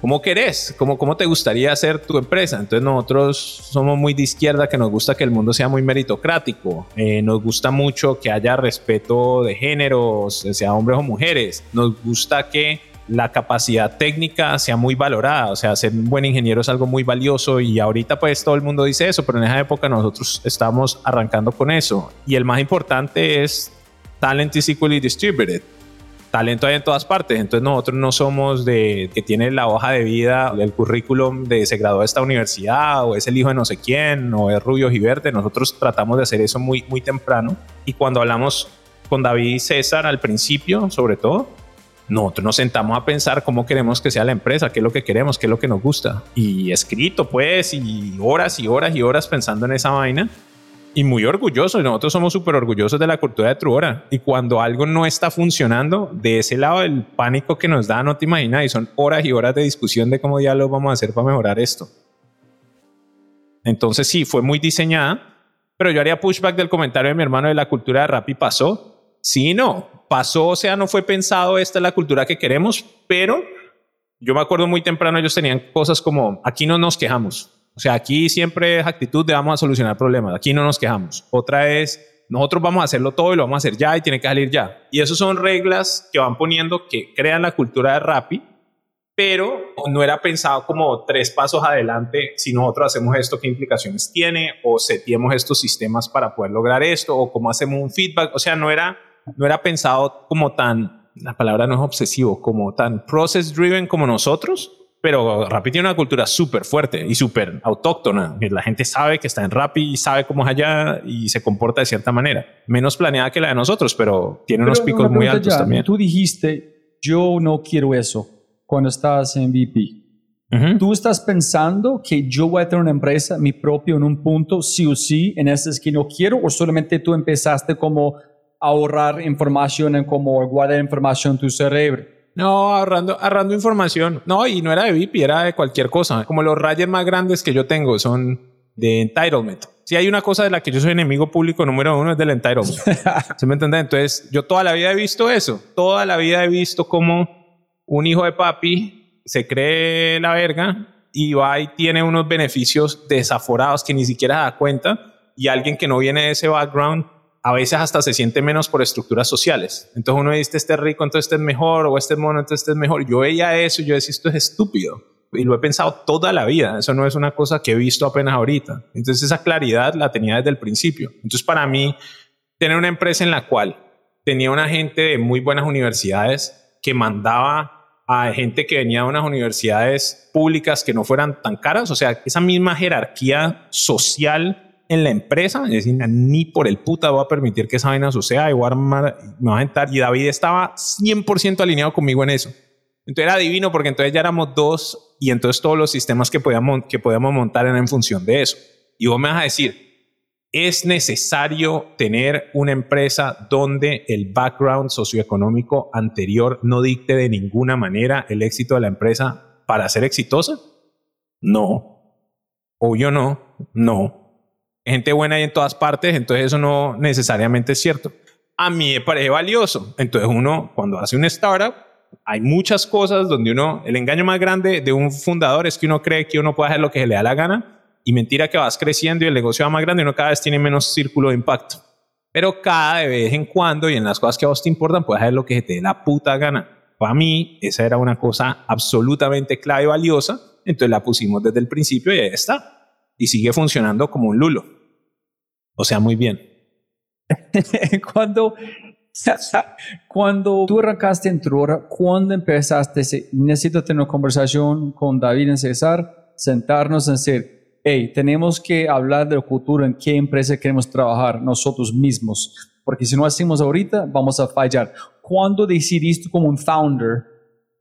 ¿Cómo querés? ¿Cómo, ¿Cómo te gustaría hacer tu empresa? Entonces nosotros somos muy de izquierda, que nos gusta que el mundo sea muy meritocrático. Eh, nos gusta mucho que haya respeto de géneros, sea hombres o mujeres. Nos gusta que la capacidad técnica sea muy valorada, o sea, ser un buen ingeniero es algo muy valioso y ahorita pues todo el mundo dice eso, pero en esa época nosotros estamos arrancando con eso. Y el más importante es talent is equally distributed talento hay en todas partes. Entonces nosotros no somos de que tiene la hoja de vida, el currículum de se graduó de esta universidad o es el hijo de no sé quién o es rubio y verde. Nosotros tratamos de hacer eso muy, muy temprano. Y cuando hablamos con David y César al principio, sobre todo, nosotros nos sentamos a pensar cómo queremos que sea la empresa, qué es lo que queremos, qué es lo que nos gusta. Y escrito, pues, y horas y horas y horas pensando en esa vaina y muy orgullosos. Nosotros somos súper orgullosos de la cultura de Truora. Y cuando algo no está funcionando, de ese lado del pánico que nos da, no te imaginas, y son horas y horas de discusión de cómo lo vamos a hacer para mejorar esto. Entonces sí, fue muy diseñada, pero yo haría pushback del comentario de mi hermano de la cultura de rap y pasó. Sí, no, pasó, o sea, no fue pensado, esta es la cultura que queremos, pero yo me acuerdo muy temprano, ellos tenían cosas como, aquí no nos quejamos, o sea, aquí siempre es actitud de vamos a solucionar problemas, aquí no nos quejamos. Otra es, nosotros vamos a hacerlo todo y lo vamos a hacer ya y tiene que salir ya. Y eso son reglas que van poniendo que crean la cultura de Rappi, pero no era pensado como tres pasos adelante, si nosotros hacemos esto, qué implicaciones tiene, o setiemos estos sistemas para poder lograr esto, o cómo hacemos un feedback. O sea, no era, no era pensado como tan, la palabra no es obsesivo, como tan process driven como nosotros, pero Rappi tiene una cultura súper fuerte y súper autóctona. La gente sabe que está en Rappi y sabe cómo es allá y se comporta de cierta manera. Menos planeada que la de nosotros, pero tiene unos picos muy altos también. Tú dijiste, yo no quiero eso cuando estabas en VP. ¿Tú estás pensando que yo voy a tener una empresa, mi propio, en un punto, sí o sí, en ese que no quiero? ¿O solamente tú empezaste como a ahorrar información en como guardar información en tu cerebro? No, ahorrando, ahorrando información. No, y no era de VIP, era de cualquier cosa. Como los rayos más grandes que yo tengo son de entitlement. Si hay una cosa de la que yo soy enemigo público número uno es del entitlement. ¿Se me entiende? Entonces, yo toda la vida he visto eso. Toda la vida he visto como un hijo de papi se cree la verga y va y tiene unos beneficios desaforados que ni siquiera da cuenta y alguien que no viene de ese background a veces hasta se siente menos por estructuras sociales. Entonces uno dice, este es rico, entonces este es mejor, o este es mono, entonces este es mejor. Yo veía eso y yo decía, esto es estúpido. Y lo he pensado toda la vida. Eso no es una cosa que he visto apenas ahorita. Entonces esa claridad la tenía desde el principio. Entonces para mí, tener una empresa en la cual tenía una gente de muy buenas universidades que mandaba a gente que venía de unas universidades públicas que no fueran tan caras, o sea, esa misma jerarquía social en la empresa, es decir, ni por el puta voy a permitir que esa vaina suceda y voy a armar, me va a entrar. Y David estaba 100% alineado conmigo en eso. Entonces era divino porque entonces ya éramos dos y entonces todos los sistemas que podíamos, que podíamos montar eran en función de eso. Y vos me vas a decir, es necesario tener una empresa donde el background socioeconómico anterior no dicte de ninguna manera el éxito de la empresa para ser exitosa? No. Obvio no, no gente buena hay en todas partes, entonces eso no necesariamente es cierto. A mí me parece valioso. Entonces uno, cuando hace un startup, hay muchas cosas donde uno, el engaño más grande de un fundador es que uno cree que uno puede hacer lo que se le da la gana y mentira que vas creciendo y el negocio va más grande y uno cada vez tiene menos círculo de impacto. Pero cada vez en cuando y en las cosas que a vos te importan, puedes hacer lo que se te dé la puta gana. Para mí, esa era una cosa absolutamente clave y valiosa. Entonces la pusimos desde el principio y ahí está y sigue funcionando como un lulo. O sea, muy bien. cuando, cuando tú arrancaste en Trora, ¿cuándo empezaste? Necesito tener una conversación con David y César, sentarnos y decir, hey, tenemos que hablar del futuro, en qué empresa queremos trabajar nosotros mismos, porque si no hacemos ahorita, vamos a fallar. ¿Cuándo decidiste como un founder,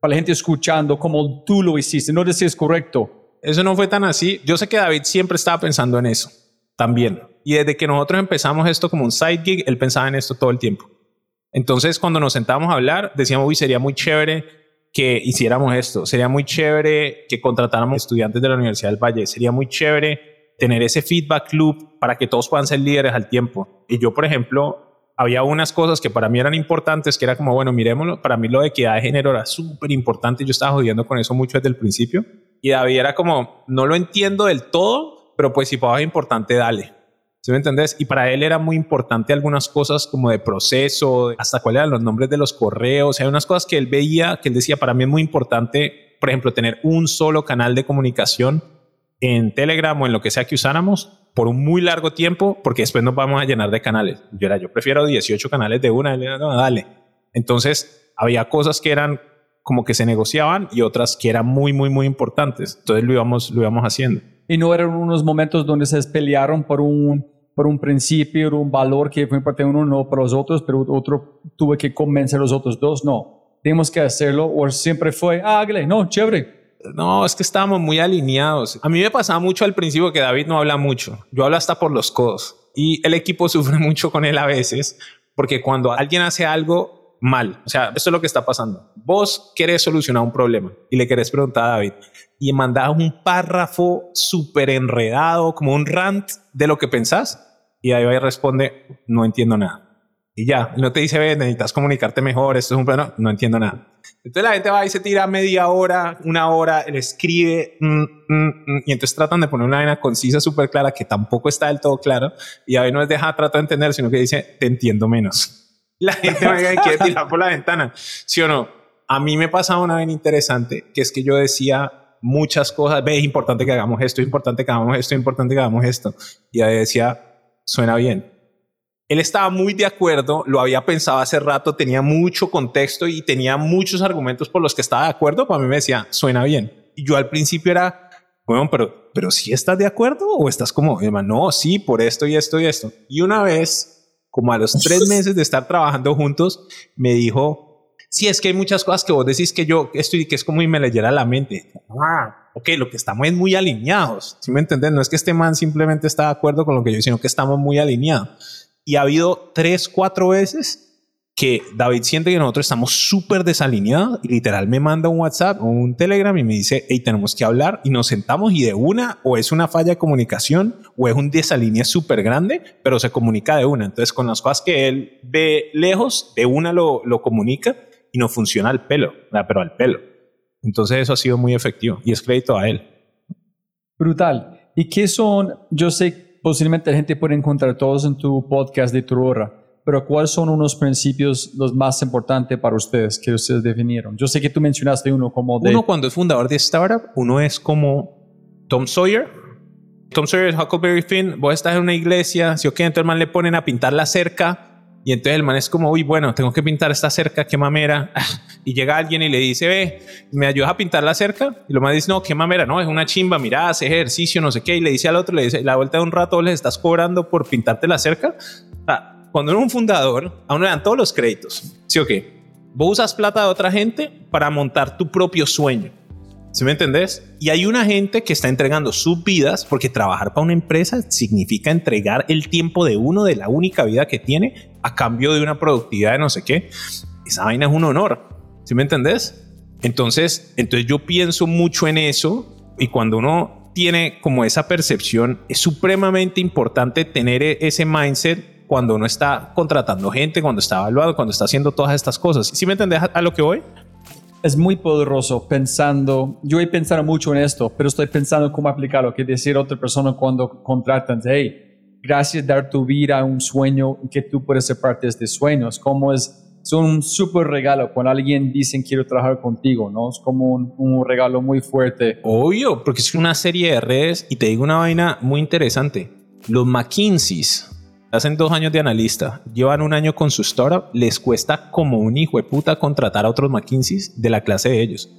para la gente escuchando, como tú lo hiciste, no decís correcto, eso no fue tan así. Yo sé que David siempre estaba pensando en eso también. Y desde que nosotros empezamos esto como un side gig, él pensaba en esto todo el tiempo. Entonces, cuando nos sentábamos a hablar, decíamos, uy, sería muy chévere que hiciéramos esto. Sería muy chévere que contratáramos estudiantes de la Universidad del Valle. Sería muy chévere tener ese feedback loop para que todos puedan ser líderes al tiempo. Y yo, por ejemplo, había unas cosas que para mí eran importantes, que era como, bueno, miremoslo, para mí lo de equidad de género era súper importante. Yo estaba jodiendo con eso mucho desde el principio. Y David era como, no lo entiendo del todo, pero pues si para es importante, dale. ¿Sí me entendés? Y para él era muy importante algunas cosas como de proceso, hasta cuáles eran los nombres de los correos. Hay unas cosas que él veía, que él decía, para mí es muy importante, por ejemplo, tener un solo canal de comunicación en Telegram o en lo que sea que usáramos por un muy largo tiempo, porque después nos vamos a llenar de canales. Yo era, yo prefiero 18 canales de una, no, dale. Entonces, había cosas que eran como que se negociaban y otras que eran muy, muy, muy importantes. Entonces lo íbamos, lo íbamos haciendo. Y no eran unos momentos donde se pelearon por un, por un principio, un valor que fue de uno, no para los otros, pero otro tuve que convencer a los otros dos. No, tenemos que hacerlo. O siempre fue, hágale, no, chévere. No, es que estábamos muy alineados. A mí me pasaba mucho al principio que David no habla mucho. Yo hablo hasta por los codos. Y el equipo sufre mucho con él a veces, porque cuando alguien hace algo, mal. O sea, esto es lo que está pasando. Vos querés solucionar un problema y le querés preguntar a David y mandás un párrafo súper enredado, como un rant de lo que pensás y David responde, no entiendo nada. Y ya, no te dice, necesitas comunicarte mejor, esto es un plano, no entiendo nada. Entonces la gente va y se tira media hora, una hora, le escribe, mm, mm, mm, y entonces tratan de poner una vaina concisa, súper clara, que tampoco está del todo claro, y David no es deja, trata de entender, sino que dice, te entiendo menos la gente me quiere tirar por la ventana. ¿Sí o no? A mí me pasaba una vez interesante, que es que yo decía muchas cosas, ve, es importante que hagamos esto, es importante que hagamos esto, es importante que hagamos esto. Y ahí decía, suena bien. Él estaba muy de acuerdo, lo había pensado hace rato, tenía mucho contexto y tenía muchos argumentos por los que estaba de acuerdo. Para mí me decía, suena bien. Y yo al principio era, bueno, pero, pero si estás de acuerdo o estás como, no, sí, por esto y esto y esto. Y una vez como a los tres meses de estar trabajando juntos, me dijo, sí, es que hay muchas cosas que vos decís que yo estoy, que es como y me leyera la mente. Ah, ok, lo que estamos es muy alineados. ¿Sí me entiendes? No es que este man simplemente está de acuerdo con lo que yo, sino que estamos muy alineados. Y ha habido tres, cuatro veces que David siente que nosotros estamos súper desalineados y literal me manda un WhatsApp o un Telegram y me dice, hey, tenemos que hablar y nos sentamos y de una o es una falla de comunicación o es un desalinea súper grande, pero se comunica de una. Entonces con las cosas que él ve lejos, de una lo, lo comunica y no funciona al pelo, pero al pelo. Entonces eso ha sido muy efectivo y es crédito a él. Brutal. ¿Y qué son? Yo sé, posiblemente la gente puede encontrar todos en tu podcast de tu hora pero ¿cuáles son unos principios los más importantes para ustedes que ustedes definieron? Yo sé que tú mencionaste uno como de... Uno cuando es fundador de startup, uno es como Tom Sawyer. Tom Sawyer, Huckleberry Finn, vos estás en una iglesia, si o qué, entonces el man le ponen a pintar la cerca y entonces el man es como, uy, bueno, tengo que pintar esta cerca, qué mamera. Y llega alguien y le dice, ve, ¿me ayudas a pintar la cerca? Y lo más dice, no, qué mamera, no, es una chimba, mira, hace ejercicio, no sé qué. Y le dice al otro, le dice, la vuelta de un rato les estás cobrando por pintarte la cerca. Cuando eres un fundador, a uno le dan todos los créditos. ¿Sí o qué? Vos usas plata de otra gente para montar tu propio sueño. ¿Sí me entendés? Y hay una gente que está entregando sus vidas porque trabajar para una empresa significa entregar el tiempo de uno de la única vida que tiene a cambio de una productividad de no sé qué. Esa vaina es un honor. ¿Sí me entendés? Entonces, entonces yo pienso mucho en eso y cuando uno tiene como esa percepción, es supremamente importante tener e-, ese mindset cuando uno está contratando gente, cuando está evaluado, cuando está haciendo todas estas cosas. ¿Sí me entendés a lo que voy? es muy poderoso pensando, yo he pensado mucho en esto, pero estoy pensando cómo aplicarlo, que decir a otra persona cuando contratan, hey, gracias dar tu vida a un sueño que tú puedes ser parte de este sueño. Es como es, es un súper regalo cuando alguien dice quiero trabajar contigo, ¿no? Es como un, un regalo muy fuerte. Obvio, porque es una serie de redes y te digo una vaina muy interesante. Los McKinseys hacen dos años de analista, llevan un año con su startup, les cuesta como un hijo de puta contratar a otros McKinsey de la clase de ellos.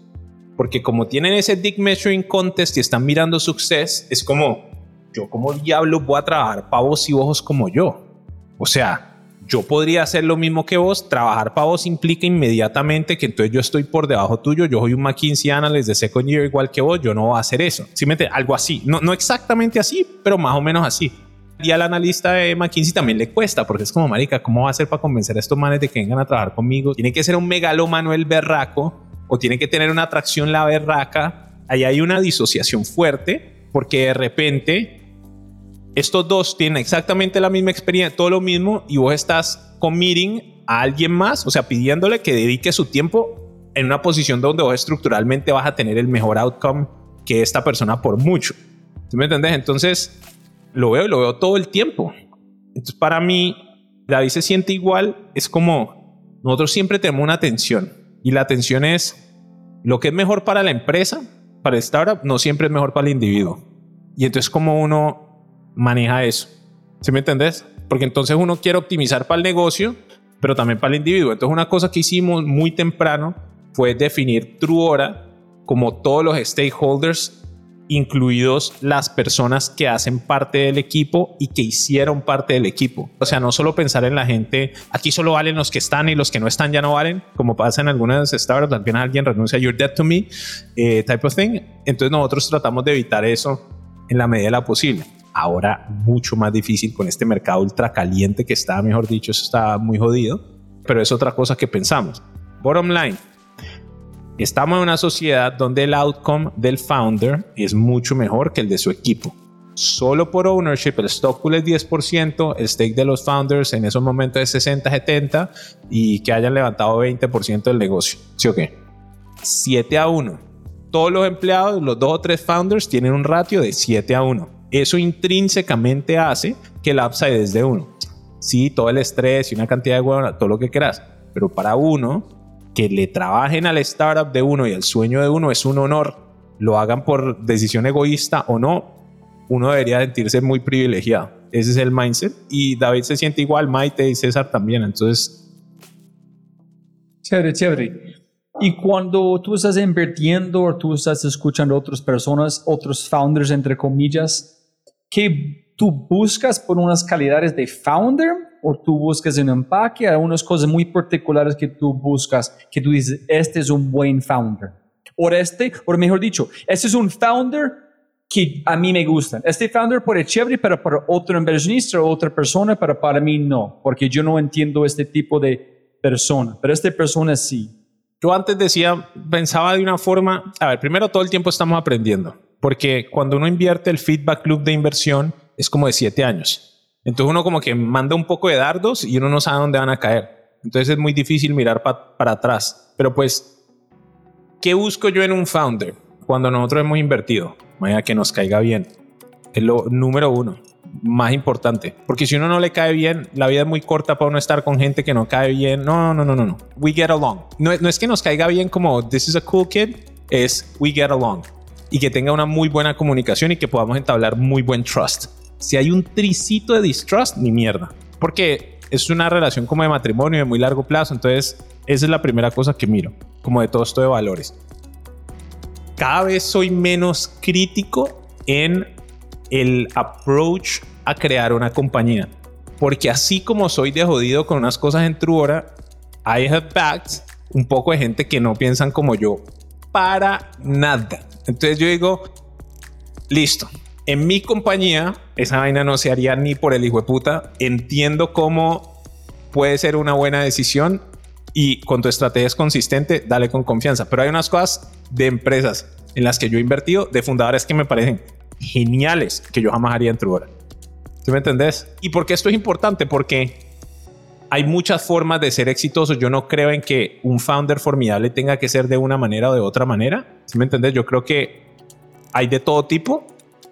Porque como tienen ese Dick Measuring Contest y están mirando success, es como, yo como diablo voy a trabajar para vos y ojos como yo. O sea, yo podría hacer lo mismo que vos, trabajar para vos implica inmediatamente que entonces yo estoy por debajo tuyo, yo soy un McKinsey analyst de second year igual que vos, yo no voy a hacer eso. Simplemente algo así, no, no exactamente así, pero más o menos así. Y al analista de McKinsey también le cuesta, porque es como, marica, ¿cómo va a ser para convencer a estos manes de que vengan a trabajar conmigo? Tiene que ser un megalómano el berraco, o tiene que tener una atracción la berraca. Ahí hay una disociación fuerte, porque de repente estos dos tienen exactamente la misma experiencia, todo lo mismo, y vos estás committing a alguien más, o sea, pidiéndole que dedique su tiempo en una posición donde vos estructuralmente vas a tener el mejor outcome que esta persona por mucho. ¿Sí me entendés? Entonces, lo veo y lo veo todo el tiempo. Entonces, para mí, David se siente igual, es como nosotros siempre tenemos una tensión y la tensión es lo que es mejor para la empresa, para el startup, no siempre es mejor para el individuo. Y entonces, ¿cómo uno maneja eso? ¿Sí me entendés? Porque entonces uno quiere optimizar para el negocio, pero también para el individuo. Entonces, una cosa que hicimos muy temprano fue definir True Hora como todos los stakeholders incluidos las personas que hacen parte del equipo y que hicieron parte del equipo. O sea, no solo pensar en la gente, aquí solo valen los que están y los que no están ya no valen, como pasa en algunas startups, al final alguien renuncia, you're dead to me, eh, type of thing. Entonces nosotros tratamos de evitar eso en la medida de la posible. Ahora mucho más difícil con este mercado ultra caliente que está, mejor dicho, eso está muy jodido, pero es otra cosa que pensamos. Bottom line, Estamos en una sociedad donde el outcome del founder es mucho mejor que el de su equipo. Solo por ownership, el stock pool es 10%, el stake de los founders en esos momentos es 60, 70 y que hayan levantado 20% del negocio. ¿Sí o qué? 7 a 1. Todos los empleados, los dos o tres founders, tienen un ratio de 7 a 1. Eso intrínsecamente hace que el upside es de 1. Sí, todo el estrés y una cantidad de huevos, todo lo que quieras. Pero para uno, que le trabajen al startup de uno y al sueño de uno es un honor. Lo hagan por decisión egoísta o no, uno debería sentirse muy privilegiado. Ese es el mindset. Y David se siente igual, Maite y César también. Entonces. Chévere, chévere. Y cuando tú estás invirtiendo o tú estás escuchando a otras personas, otros founders, entre comillas, ¿qué tú buscas por unas calidades de founder o tú buscas un empaque, algunas cosas muy particulares que tú buscas, que tú dices, este es un buen founder. O este, o mejor dicho, este es un founder que a mí me gusta. Este founder puede chévere, pero para otro inversionista o otra persona, pero para mí no, porque yo no entiendo este tipo de persona, pero esta persona sí. Yo antes decía, pensaba de una forma, a ver, primero todo el tiempo estamos aprendiendo, porque cuando uno invierte el feedback loop de inversión es como de siete años. Entonces uno como que manda un poco de dardos y uno no sabe dónde van a caer. Entonces es muy difícil mirar para atrás. Pero pues, ¿qué busco yo en un founder cuando nosotros hemos invertido? Vaya que nos caiga bien. Es lo número uno. más importante. Porque si uno no le cae bien, la vida es muy corta para uno estar con gente que no cae bien. No, no, no, no, no. We get along. No, no es que nos caiga bien como this is a cool kid, es we get along. Y que tenga una muy buena comunicación y que podamos entablar muy buen trust. Si hay un tricito de distrust, ni mierda. Porque es una relación como de matrimonio de muy largo plazo. Entonces, esa es la primera cosa que miro, como de todo esto de valores. Cada vez soy menos crítico en el approach a crear una compañía. Porque así como soy de jodido con unas cosas en Truora, I have backed un poco de gente que no piensan como yo para nada. Entonces yo digo, listo, en mi compañía esa vaina no se haría ni por el hijo de puta. Entiendo cómo puede ser una buena decisión y con tu estrategia es consistente, dale con confianza. Pero hay unas cosas de empresas en las que yo he invertido, de fundadores que me parecen geniales, que yo jamás haría en Truora. ¿Sí me entendés? ¿Y por qué esto es importante? Porque hay muchas formas de ser exitoso. Yo no creo en que un founder formidable tenga que ser de una manera o de otra manera. ¿Sí me entendés? Yo creo que hay de todo tipo.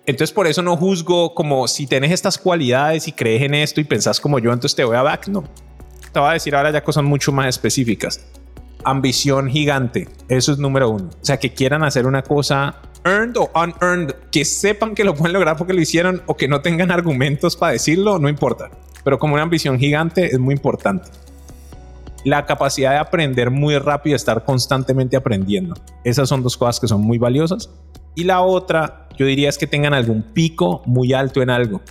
Entonces por eso no juzgo como si tenés estas cualidades y crees en esto y pensás como yo, entonces te voy a back. No. Te voy a decir ahora ya cosas mucho más específicas. Ambición gigante. Eso es número uno. O sea, que quieran hacer una cosa earned o unearned, que sepan que lo pueden lograr porque lo hicieron o que no tengan argumentos para decirlo, no importa. Pero como una ambición gigante es muy importante. La capacidad de aprender muy rápido, estar constantemente aprendiendo. Esas son dos cosas que son muy valiosas. Y la otra, yo diría es que tengan algún pico muy alto en algo.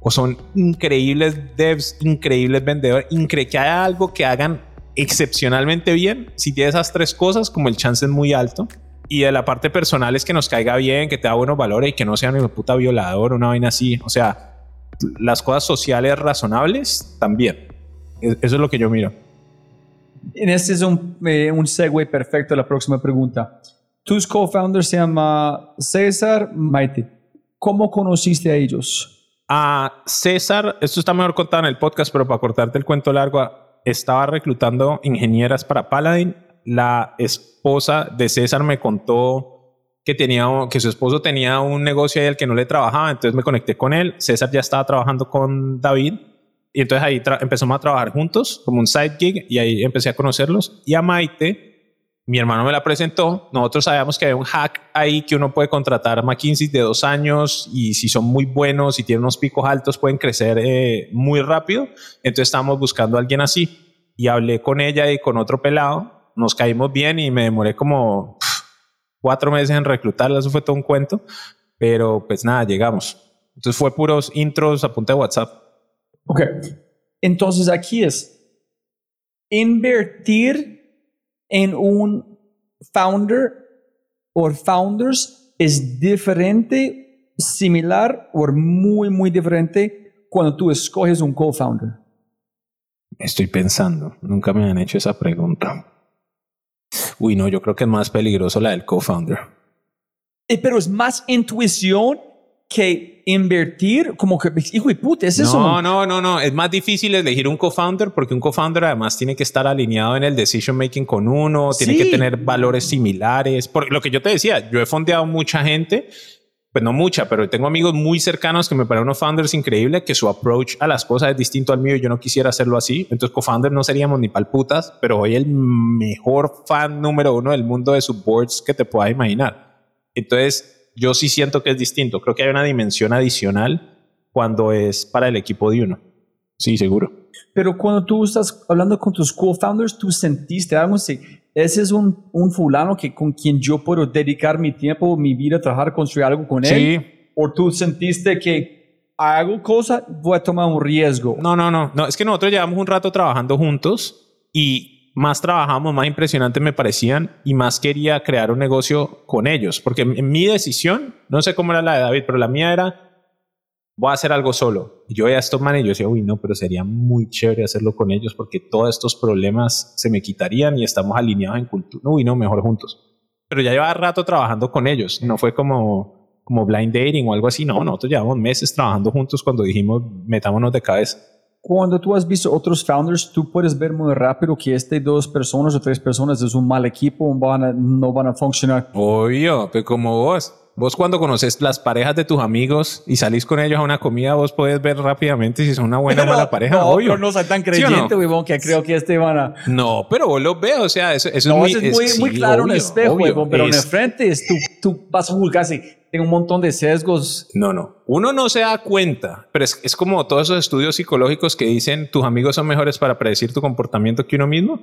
O son increíbles devs, increíbles vendedores, incre que haya algo que hagan excepcionalmente bien. Si tiene esas tres cosas, como el chance es muy alto, y de la parte personal es que nos caiga bien, que te da buenos valores y que no sea un puta violador, una vaina así. O sea, las cosas sociales razonables también. E-, eso es lo que yo miro. En este es un, eh, un segue perfecto a la próxima pregunta. Tus co-founders se llaman César, Maite. ¿Cómo conociste a ellos? A César, esto está mejor contado en el podcast, pero para cortarte el cuento largo, estaba reclutando ingenieras para Paladin la esposa de César me contó que tenía que su esposo tenía un negocio ahí al que no le trabajaba, entonces me conecté con él. César ya estaba trabajando con David y entonces ahí empezamos a trabajar juntos como un side gig y ahí empecé a conocerlos. Y a Maite, mi hermano me la presentó. Nosotros sabíamos que había un hack ahí que uno puede contratar McKinsey de dos años y si son muy buenos y tienen unos picos altos pueden crecer eh, muy rápido. Entonces estábamos buscando a alguien así y hablé con ella y con otro pelado nos caímos bien y me demoré como cuatro meses en reclutarla, eso fue todo un cuento, pero pues nada, llegamos. Entonces fue puros intros a punta de WhatsApp. Ok, entonces aquí es invertir en un founder o founders es diferente, similar o muy, muy diferente cuando tú escoges un co-founder. Estoy pensando, nunca me han hecho esa pregunta. Uy, no, yo creo que es más peligroso la del co-founder. Eh, pero es más intuición que invertir, como que, hijo de puta, es eso. No, no, no, no. Es más difícil elegir un co-founder porque un co-founder además tiene que estar alineado en el decision making con uno, tiene que tener valores similares. Por lo que yo te decía, yo he fondeado mucha gente pues no mucha, pero tengo amigos muy cercanos que me parecen unos founders increíbles que su approach a las cosas es distinto al mío y yo no quisiera hacerlo así. Entonces, co-founder no seríamos ni palputas, pero hoy el mejor fan número uno del mundo de subboards que te puedas imaginar. Entonces, yo sí siento que es distinto. Creo que hay una dimensión adicional cuando es para el equipo de uno. Sí, seguro. Pero cuando tú estás hablando con tus co-founders, tú sentiste algo así ese es un, un, fulano que, con quien yo puedo dedicar mi tiempo, mi vida, trabajar, construir algo con él. Sí. O tú sentiste que hago cosas, voy a tomar un riesgo. No, no, no, no. Es que nosotros llevamos un rato trabajando juntos y más trabajamos, más impresionantes me parecían y más quería crear un negocio con ellos. Porque en mi decisión, no sé cómo era la de David, pero la mía era voy a hacer algo solo. Y yo veía a estos manes y yo decía, uy, no, pero sería muy chévere hacerlo con ellos porque todos estos problemas se me quitarían y estamos alineados en cultura. Uy, no, mejor juntos. Pero ya llevaba rato trabajando con ellos. No fue como, como blind dating o algo así. No, nosotros llevamos meses trabajando juntos cuando dijimos, metámonos de cabeza. Cuando tú has visto otros founders, tú puedes ver muy rápido que este dos personas o tres personas es un mal equipo, no van a funcionar. Obvio, pero como vos. Vos cuando conoces las parejas de tus amigos y salís con ellos a una comida, vos podés ver rápidamente si son una buena o mala pareja. No, obvio. no soy tan ¿Sí o creyente, no? que creo que este van a... No, pero vos lo ves, o sea, eso, eso No, es muy, es muy, es- muy sí, claro en el obvio, espejo, obvio. pero en el Es- frente es tú, tú vas a juzgar si tengo un montón de sesgos. No, no. Uno no se da cuenta, pero es, es como todos esos estudios psicológicos que dicen tus amigos son mejores para predecir tu comportamiento que uno mismo.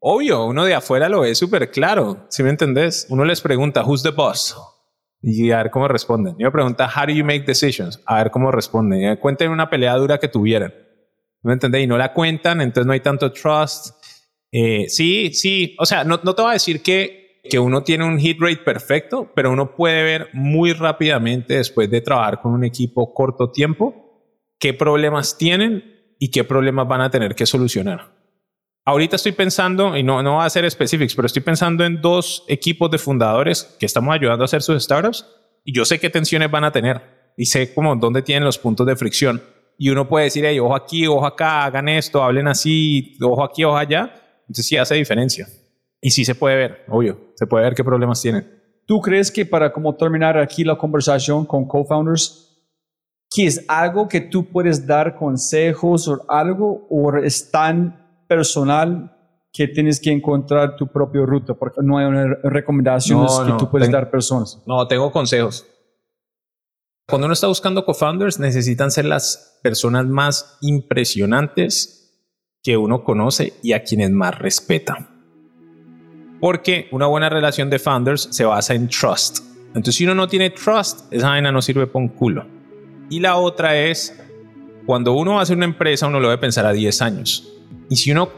Obvio, uno de afuera lo ve súper claro. ¿Sí me entendés? Uno les pregunta, who's the boss? Y a ver cómo responden. Yo me pregunta, how do you make decisions? A ver cómo responden. Y cuenten una pelea dura que tuvieran. ¿Me entendés? Y no la cuentan, entonces no hay tanto trust. Eh, sí, sí. O sea, no, no te voy a decir que, que uno tiene un hit rate perfecto, pero uno puede ver muy rápidamente después de trabajar con un equipo corto tiempo qué problemas tienen y qué problemas van a tener que solucionar. Ahorita estoy pensando, y no, no va a ser específicos, pero estoy pensando en dos equipos de fundadores que estamos ayudando a hacer sus startups y yo sé qué tensiones van a tener y sé como dónde tienen los puntos de fricción. Y uno puede decir, hey, ojo aquí, ojo acá, hagan esto, hablen así, ojo aquí, ojo allá. Entonces sí hace diferencia. Y sí se puede ver, obvio, se puede ver qué problemas tienen. ¿Tú crees que para como terminar aquí la conversación con co-founders, que es algo que tú puedes dar consejos o algo o es tan personal que tienes que encontrar tu propia ruta porque no hay una recomendaciones No, que no, tú puedes ten- dar personas? No, tengo consejos. Cuando uno está buscando co-founders, necesitan ser las personas más impresionantes que uno conoce y a quienes más respeta. Porque una buena relación de founders se basa en trust. Entonces, si uno no tiene trust, esa vaina no sirve para un culo. Y la otra es, cuando uno hacer una empresa, uno lo debe pensar a 10 años. Y si uno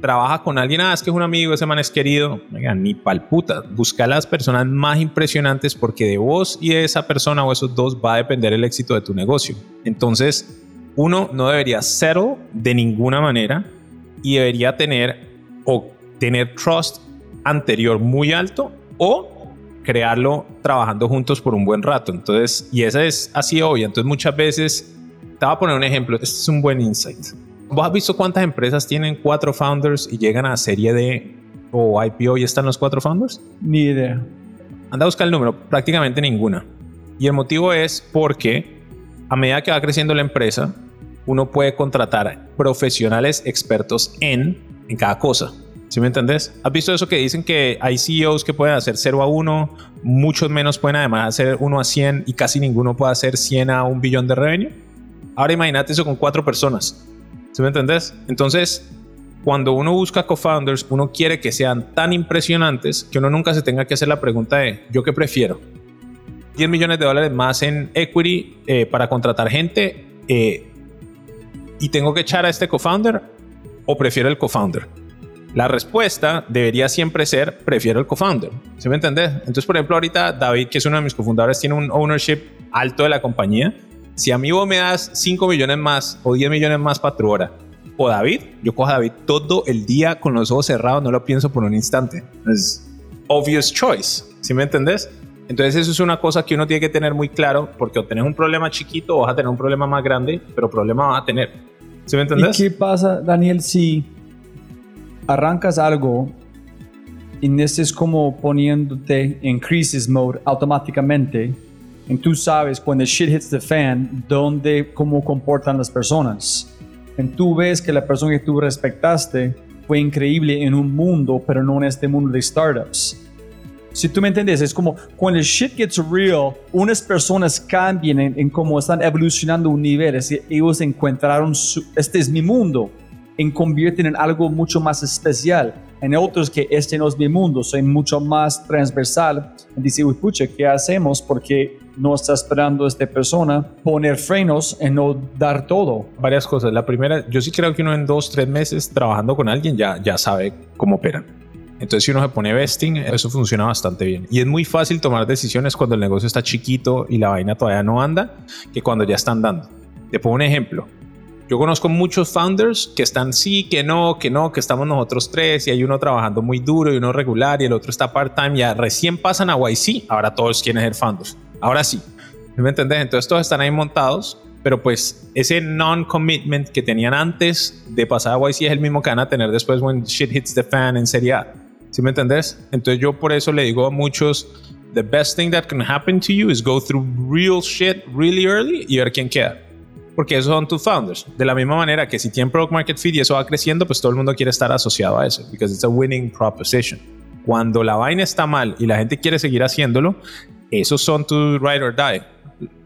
trabaja con alguien, ah, es que es un amigo, ese man es querido, venga, ni pal puta. Busca las personas más impresionantes porque de vos y de esa persona o esos dos va a depender el éxito de tu negocio. Entonces, uno no debería settle de ninguna manera y debería tener o tener trust anterior muy alto o crearlo trabajando juntos por un buen rato. Entonces, y esa es así obvio. Entonces, muchas veces, te voy a poner un ejemplo. Este es un buen insight. ¿Vos has visto cuántas empresas tienen cuatro founders y llegan a serie D o IPO y están los cuatro founders? Ni idea. Anda a buscar el número, prácticamente ninguna. Y el motivo es porque a medida que va creciendo la empresa, uno puede contratar profesionales expertos en, en cada cosa. ¿Sí me entendés? ¿Has visto eso que dicen que hay CEOs que pueden hacer 0 a 1, muchos menos pueden además hacer 1 a 100 y casi ninguno puede hacer 100 a un billón de revenue? Ahora imagínate eso con cuatro personas. ¿Sí me entendés? Entonces, cuando uno busca co-founders, uno quiere que sean tan impresionantes que uno nunca se tenga que hacer la pregunta de ¿yo qué prefiero? 10 millones de dólares más en equity eh, para contratar gente eh, y tengo que echar a este co-founder o prefiero el co-founder. La respuesta debería siempre ser prefiero el co-founder. ¿Sí me entendés? Entonces, por ejemplo, ahorita David, que es uno de mis cofundadores, tiene un ownership alto de la compañía. Si a mí vos me das 5 millones más o 10 millones más para tu hora, o David, yo cojo a David todo el día con los ojos cerrados, no lo pienso por un instante. Es obvious choice. ¿Sí me entendés? Entonces eso es una cosa que uno tiene que tener muy claro, porque o tenés un problema chiquito o vas a tener un problema más grande, pero problema vas a tener. ¿Sí me ¿Y entendés? qué pasa, Daniel, si arrancas algo y este es como poniéndote en crisis mode automáticamente y tú sabes cuando shit hits the fan dónde, cómo comportan las personas. Y tú ves que la persona que tú respetaste fue increíble en un mundo, pero no en este mundo de startups. Si tú me entiendes, es como cuando el shit gets real, unas personas cambian en, en cómo están evolucionando un nivel. Es decir, ellos encontraron, su, este es mi mundo, y convierten en algo mucho más especial. En otros que este no es mi mundo, soy mucho más transversal. Y dice, uy, pucha, ¿qué hacemos? Porque no está esperando esta persona poner frenos en no dar todo. Varias cosas. La primera, yo sí creo que uno en dos, tres meses trabajando con alguien ya, ya sabe cómo operan. Entonces, si uno se pone vesting, eso funciona bastante bien. Y es muy fácil tomar decisiones cuando el negocio está chiquito y la vaina todavía no anda, que cuando ya están dando. Te pongo un ejemplo. Yo conozco muchos founders que están sí, que no, que no, que estamos nosotros tres y hay uno trabajando muy duro y uno regular y el otro está part-time. Ya recién pasan a YC, ahora todos quieren ser founders. Ahora sí. ¿Me entendés? Entonces todos están ahí montados, pero pues ese non-commitment que tenían antes de pasar a YC es el mismo que van a tener después when shit hits the fan en Serie A. ¿Sí me entendés? Entonces yo por eso le digo a muchos, the best thing that can happen to you is go through real shit really early y ver quién queda. Porque esos son tus founders. De la misma manera que si tienen product market fit y eso va creciendo, pues todo el mundo quiere estar asociado a eso, because it's a winning proposition. Cuando la vaina está mal y la gente quiere seguir haciéndolo, esos son tus ride or die.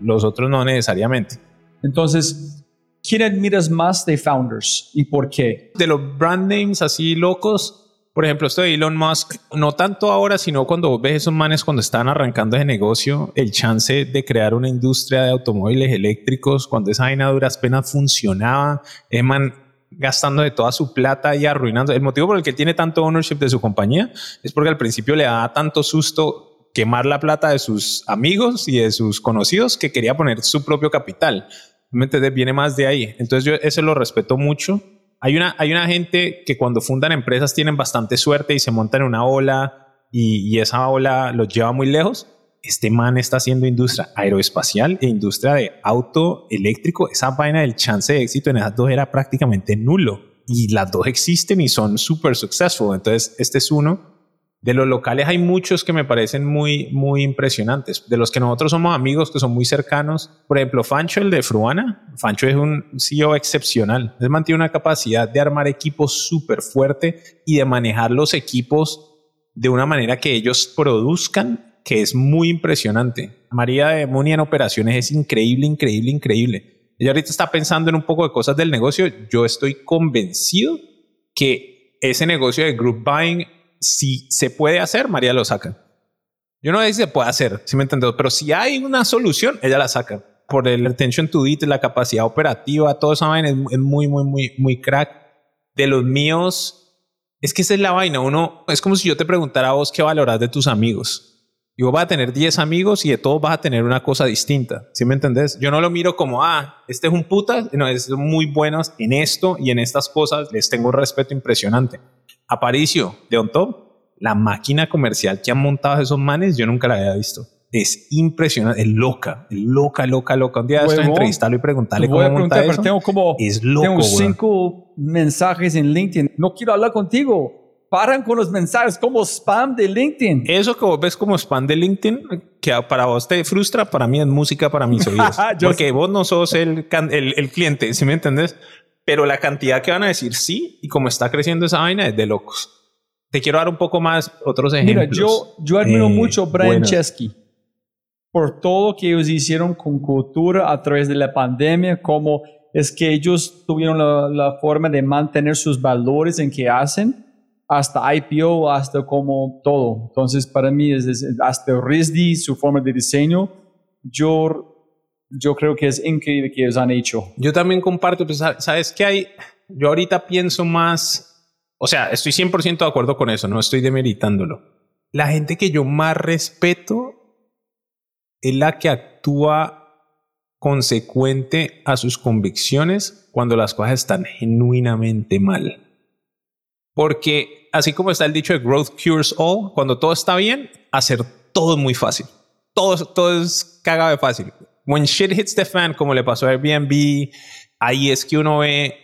Los otros no necesariamente. Entonces, ¿quién admiras más de founders y por qué? De los brand names así locos, por ejemplo, esto de Elon Musk, no tanto ahora, sino cuando ves esos manes cuando están arrancando ese negocio, el chance de crear una industria de automóviles eléctricos, cuando esa vaina duras penas funcionaba, es man gastando de toda su plata y arruinando. El motivo por el que tiene tanto ownership de su compañía es porque al principio le da tanto susto quemar la plata de sus amigos y de sus conocidos que quería poner su propio capital. ¿Me? Viene más de ahí. Entonces yo eso lo respeto mucho hay una, hay una gente que cuando fundan empresas tienen bastante suerte y se montan en una ola y, esa ola los lleva muy lejos. Este man está haciendo industria aeroespacial e industria de auto eléctrico. Esa vaina del chance de éxito en esas dos era prácticamente nulo. Y las dos existen y son súper successful. Entonces, este es uno. De los locales hay muchos que me parecen muy, muy impresionantes. De los que nosotros somos amigos, que son muy cercanos. Por ejemplo, Fancho, el de Fruana. Fancho es un CEO excepcional. Él mantiene una capacidad de armar equipos súper fuerte y de manejar los equipos de una manera que ellos produzcan, que es muy impresionante. María de Muni en operaciones es increíble, increíble, increíble. Ella ahorita está pensando en un poco de cosas del negocio. Yo estoy convencido que ese negocio de group buying si se puede hacer, María lo saca. Yo no sé si se puede hacer, si me entiendes, pero si hay una solución, ella la saca. Por el attention to detail, la capacidad operativa, todo eso es, es muy, muy, muy, muy crack. De los míos, es que esa es la vaina. Uno, es como si yo te preguntara a vos qué valoras de tus amigos. Y vos vas a tener 10 amigos y de todos vas a tener una cosa distinta. ¿Sí me entendés? Yo no lo miro como, ah, este es un puta. No, es muy buenos en esto y en estas cosas. Les tengo un respeto impresionante. Aparicio de On la máquina comercial que han montado esos manes, yo nunca la había visto. Es impresionante, es loca, es loca, loca, loca. Un día estoy entrevistarlo y preguntarle cómo monta eso. tengo como, es loco, tengo cinco mensajes en LinkedIn. No quiero hablar contigo. Paran con los mensajes como spam de LinkedIn. Eso que vos ves como spam de LinkedIn, que para vos te frustra, para mí es música para mis oídos. porque vos no sos el, el, el cliente, ¿sí me entendés? Pero la cantidad que van a decir sí y como está creciendo esa vaina es de locos. Te quiero dar un poco más otros ejemplos. Mira, yo, yo admiro eh, mucho a Brian Chesky por todo que ellos hicieron con cultura a través de la pandemia, como es que ellos tuvieron la, forma de mantener sus valores en que hacen, hasta IPO, hasta como todo. Entonces, para mí, es, hasta RISD, su forma de diseño, yo yo creo que es increíble que ellos han hecho. Yo también comparto, pues, sabes que hay, yo ahorita pienso más, o sea, estoy 100% de acuerdo con eso, no estoy demeritándolo. La gente que yo más respeto es la que actúa consecuente a sus convicciones cuando las cosas están genuinamente mal. Porque así como está el dicho de growth cures all, cuando todo está bien, hacer todo es muy fácil. Todo, todo es cagado de fácil when shit hits the fan, como le pasó a Airbnb, ahí es que uno ve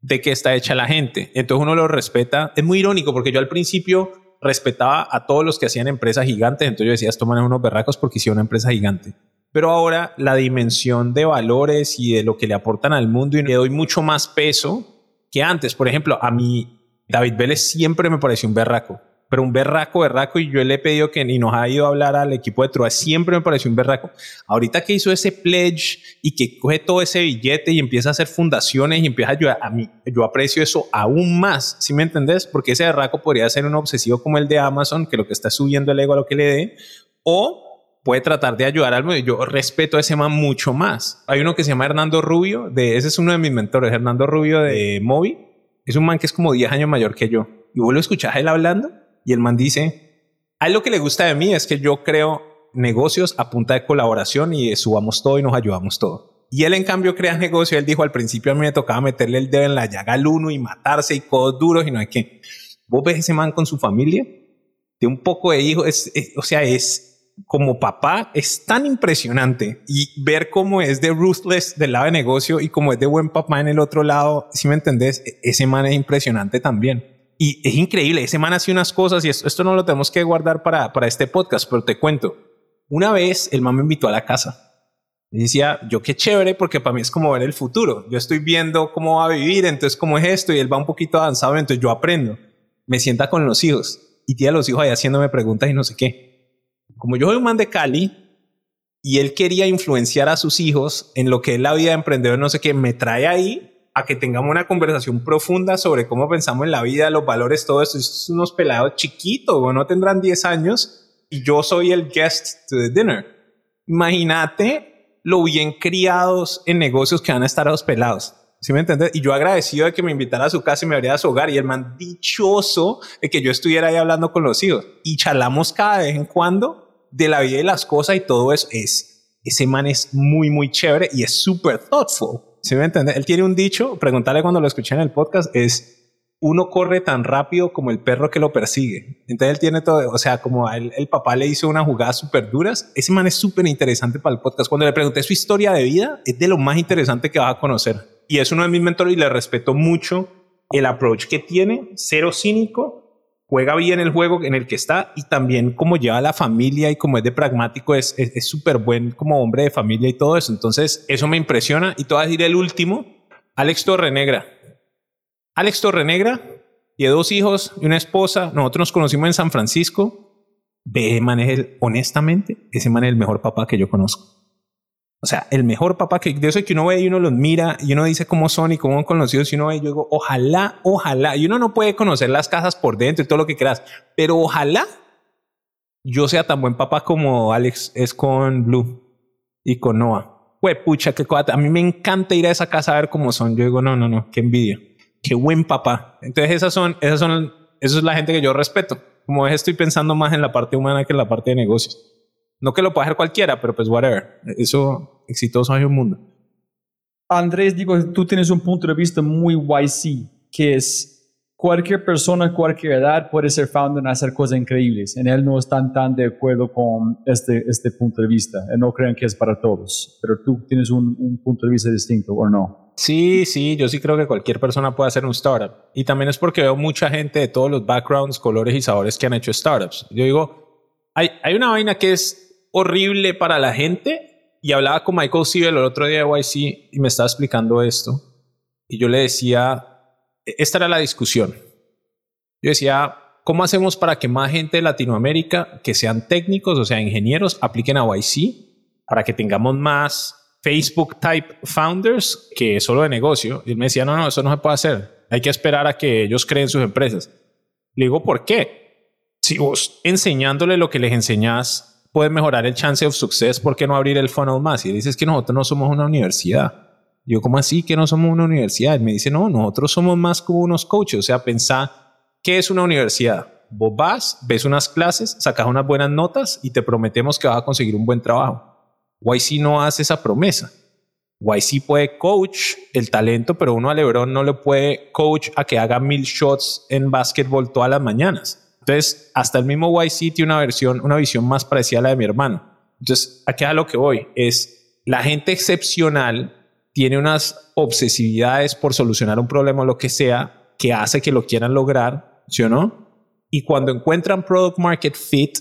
de qué está hecha la gente. Entonces uno lo respeta. Es muy irónico porque yo al principio respetaba a todos los que hacían empresas gigantes. Entonces yo decía, estos manes unos berracos porque hicieron una empresa gigante. Pero ahora la dimensión de valores y de lo que le aportan al mundo y le doy mucho más peso que antes. Por ejemplo, a mí David Vélez siempre me pareció un berraco pero un berraco, berraco, y yo le he pedido que ni nos ha ido a hablar al equipo de Trua, siempre me pareció un berraco. Ahorita que hizo ese pledge y que coge todo ese billete y empieza a hacer fundaciones y empieza a ayudar, a mí, yo aprecio eso aún más, ¿sí me entendés? Porque ese berraco podría ser un obsesivo como el de Amazon, que lo que está subiendo el ego a lo que le dé, o puede tratar de ayudar al medio. Yo respeto a ese man mucho más. Hay uno que se llama Hernando Rubio, de, ese es uno de mis mentores, Hernando Rubio de Movi. Es un man que es como 10 años mayor que yo. Y vos lo escuchás él hablando y el man dice, a lo que le gusta de mí es que yo creo negocios a punta de colaboración y subamos todo y nos ayudamos todo. Y él en cambio crea negocio, él dijo al principio a mí me tocaba meterle el dedo en la llaga al uno y matarse y codos duros y no hay que. Vos ves ese man con su familia, de un poco de hijo, es, o sea, es como papá, es tan impresionante y ver cómo es de ruthless del lado de negocio y cómo es de buen papá en el otro lado, si me entendés, e-, ese man es impresionante también. Y es increíble, ese man hace unas cosas y esto, esto no lo tenemos que guardar para, para este podcast, pero te cuento. Una vez el man me invitó a la casa y decía, yo qué chévere, porque para mí es como ver el futuro. Yo estoy viendo cómo va a vivir, entonces cómo es esto, y él va un poquito avanzado, entonces yo aprendo. Me sienta con los hijos y tiene a los hijos ahí haciéndome preguntas y no sé qué. Como yo soy un man de Cali y él quería influenciar a sus hijos en lo que es la vida de emprendedor, no sé qué, me trae ahí a que tengamos una conversación profunda sobre cómo pensamos en la vida, los valores, todo eso. Es unos pelados chiquitos, o no tendrán 10 años y yo soy el guest to the dinner. Imagínate lo bien criados en negocios que van a estar a los pelados. ¿Sí me entiendes? Y yo agradecido de que me invitara a su casa y me abriera a su hogar y el man dichoso de que yo estuviera ahí hablando con los hijos y charlamos cada vez en cuando de la vida y las cosas y todo eso. Es, ese man es muy, muy chévere y es súper thoughtful. ¿Sí me entiendes? Él tiene un dicho, preguntarle cuando lo escuché en el podcast, es uno corre tan rápido como el perro que lo persigue. Entonces él tiene todo, o sea, como el papá le hizo unas jugadas súper duras, ese man es súper interesante para el podcast. Cuando le pregunté su historia de vida, es de lo más interesante que vas a conocer. Y es uno de mis mentores y le respeto mucho el approach que tiene, cero cínico, juega bien el juego en el que está y también como lleva a la familia y como es de pragmático, es súper buen como hombre de familia y todo eso. Entonces eso me impresiona. Y te voy a decir el último, Alex Torrenegra Alex Torrenegra tiene dos hijos y una esposa. Nosotros nos conocimos en San Francisco. Ve, man, honestamente, ese man es el mejor papá que yo conozco. O sea, el mejor papá que de eso que uno ve y uno los mira y uno dice cómo son y cómo han conocido. Si uno ve, yo digo, ojalá, ojalá. Y uno no puede conocer las casas por dentro y todo lo que quieras, pero ojalá yo sea tan buen papá como Alex es con Blue y con Noah. Güey, pucha, qué cosa. A mí me encanta ir a esa casa a ver cómo son. Yo digo, no, no, no, qué envidia qué buen papá. Entonces esas son, esas son, eso es la gente que yo respeto. Como es, estoy pensando más en la parte humana que en la parte de negocios. No que lo pueda hacer cualquiera, pero pues whatever. Eso exitoso hay un mundo. Andrés, digo, tú tienes un punto de vista muy YC, que es cualquier persona, cualquier edad puede ser founder y hacer cosas increíbles. En él no están tan de acuerdo con este, este punto de vista. no creen que es para todos, pero tú tienes un, un punto de vista distinto, ¿o no? Sí, sí, yo sí creo que cualquier persona puede hacer un startup. Y también es porque veo mucha gente de todos los backgrounds, colores y sabores que han hecho startups. Yo digo, hay, hay una vaina que es horrible para la gente. Y hablaba con Michael Siebel el otro día de YC y me estaba explicando esto. Y yo le decía, esta era la discusión. Yo decía, ¿cómo hacemos para que más gente de Latinoamérica, que sean técnicos, o sea, ingenieros, apliquen a YC para que tengamos más Facebook type founders que solo de negocio. Y él me decía, no, no, eso no se puede hacer. Hay que esperar a que ellos creen sus empresas. Le digo, ¿por qué? Si vos enseñándole lo que les enseñás puedes mejorar el chance of success, ¿por qué no abrir el funnel más? Y dices que nosotros no somos una universidad. Yo, ¿cómo así que no somos una universidad? Él me dice, no, nosotros somos más como unos coaches. O sea, pensá, ¿qué es una universidad? Vos vas, ves unas clases, sacas unas buenas notas y te prometemos que vas a conseguir un buen trabajo. YC no hace esa promesa. YC puede coach el talento, pero uno a LeBron no le puede coach a que haga mil shots en básquetbol todas las mañanas. Entonces, hasta el mismo YC tiene una versión, una visión más parecida a la de mi hermano. Entonces, aquí a lo que voy es la gente excepcional tiene unas obsesividades por solucionar un problema o lo que sea que hace que lo quieran lograr, ¿sí o no? Y cuando encuentran product market fit,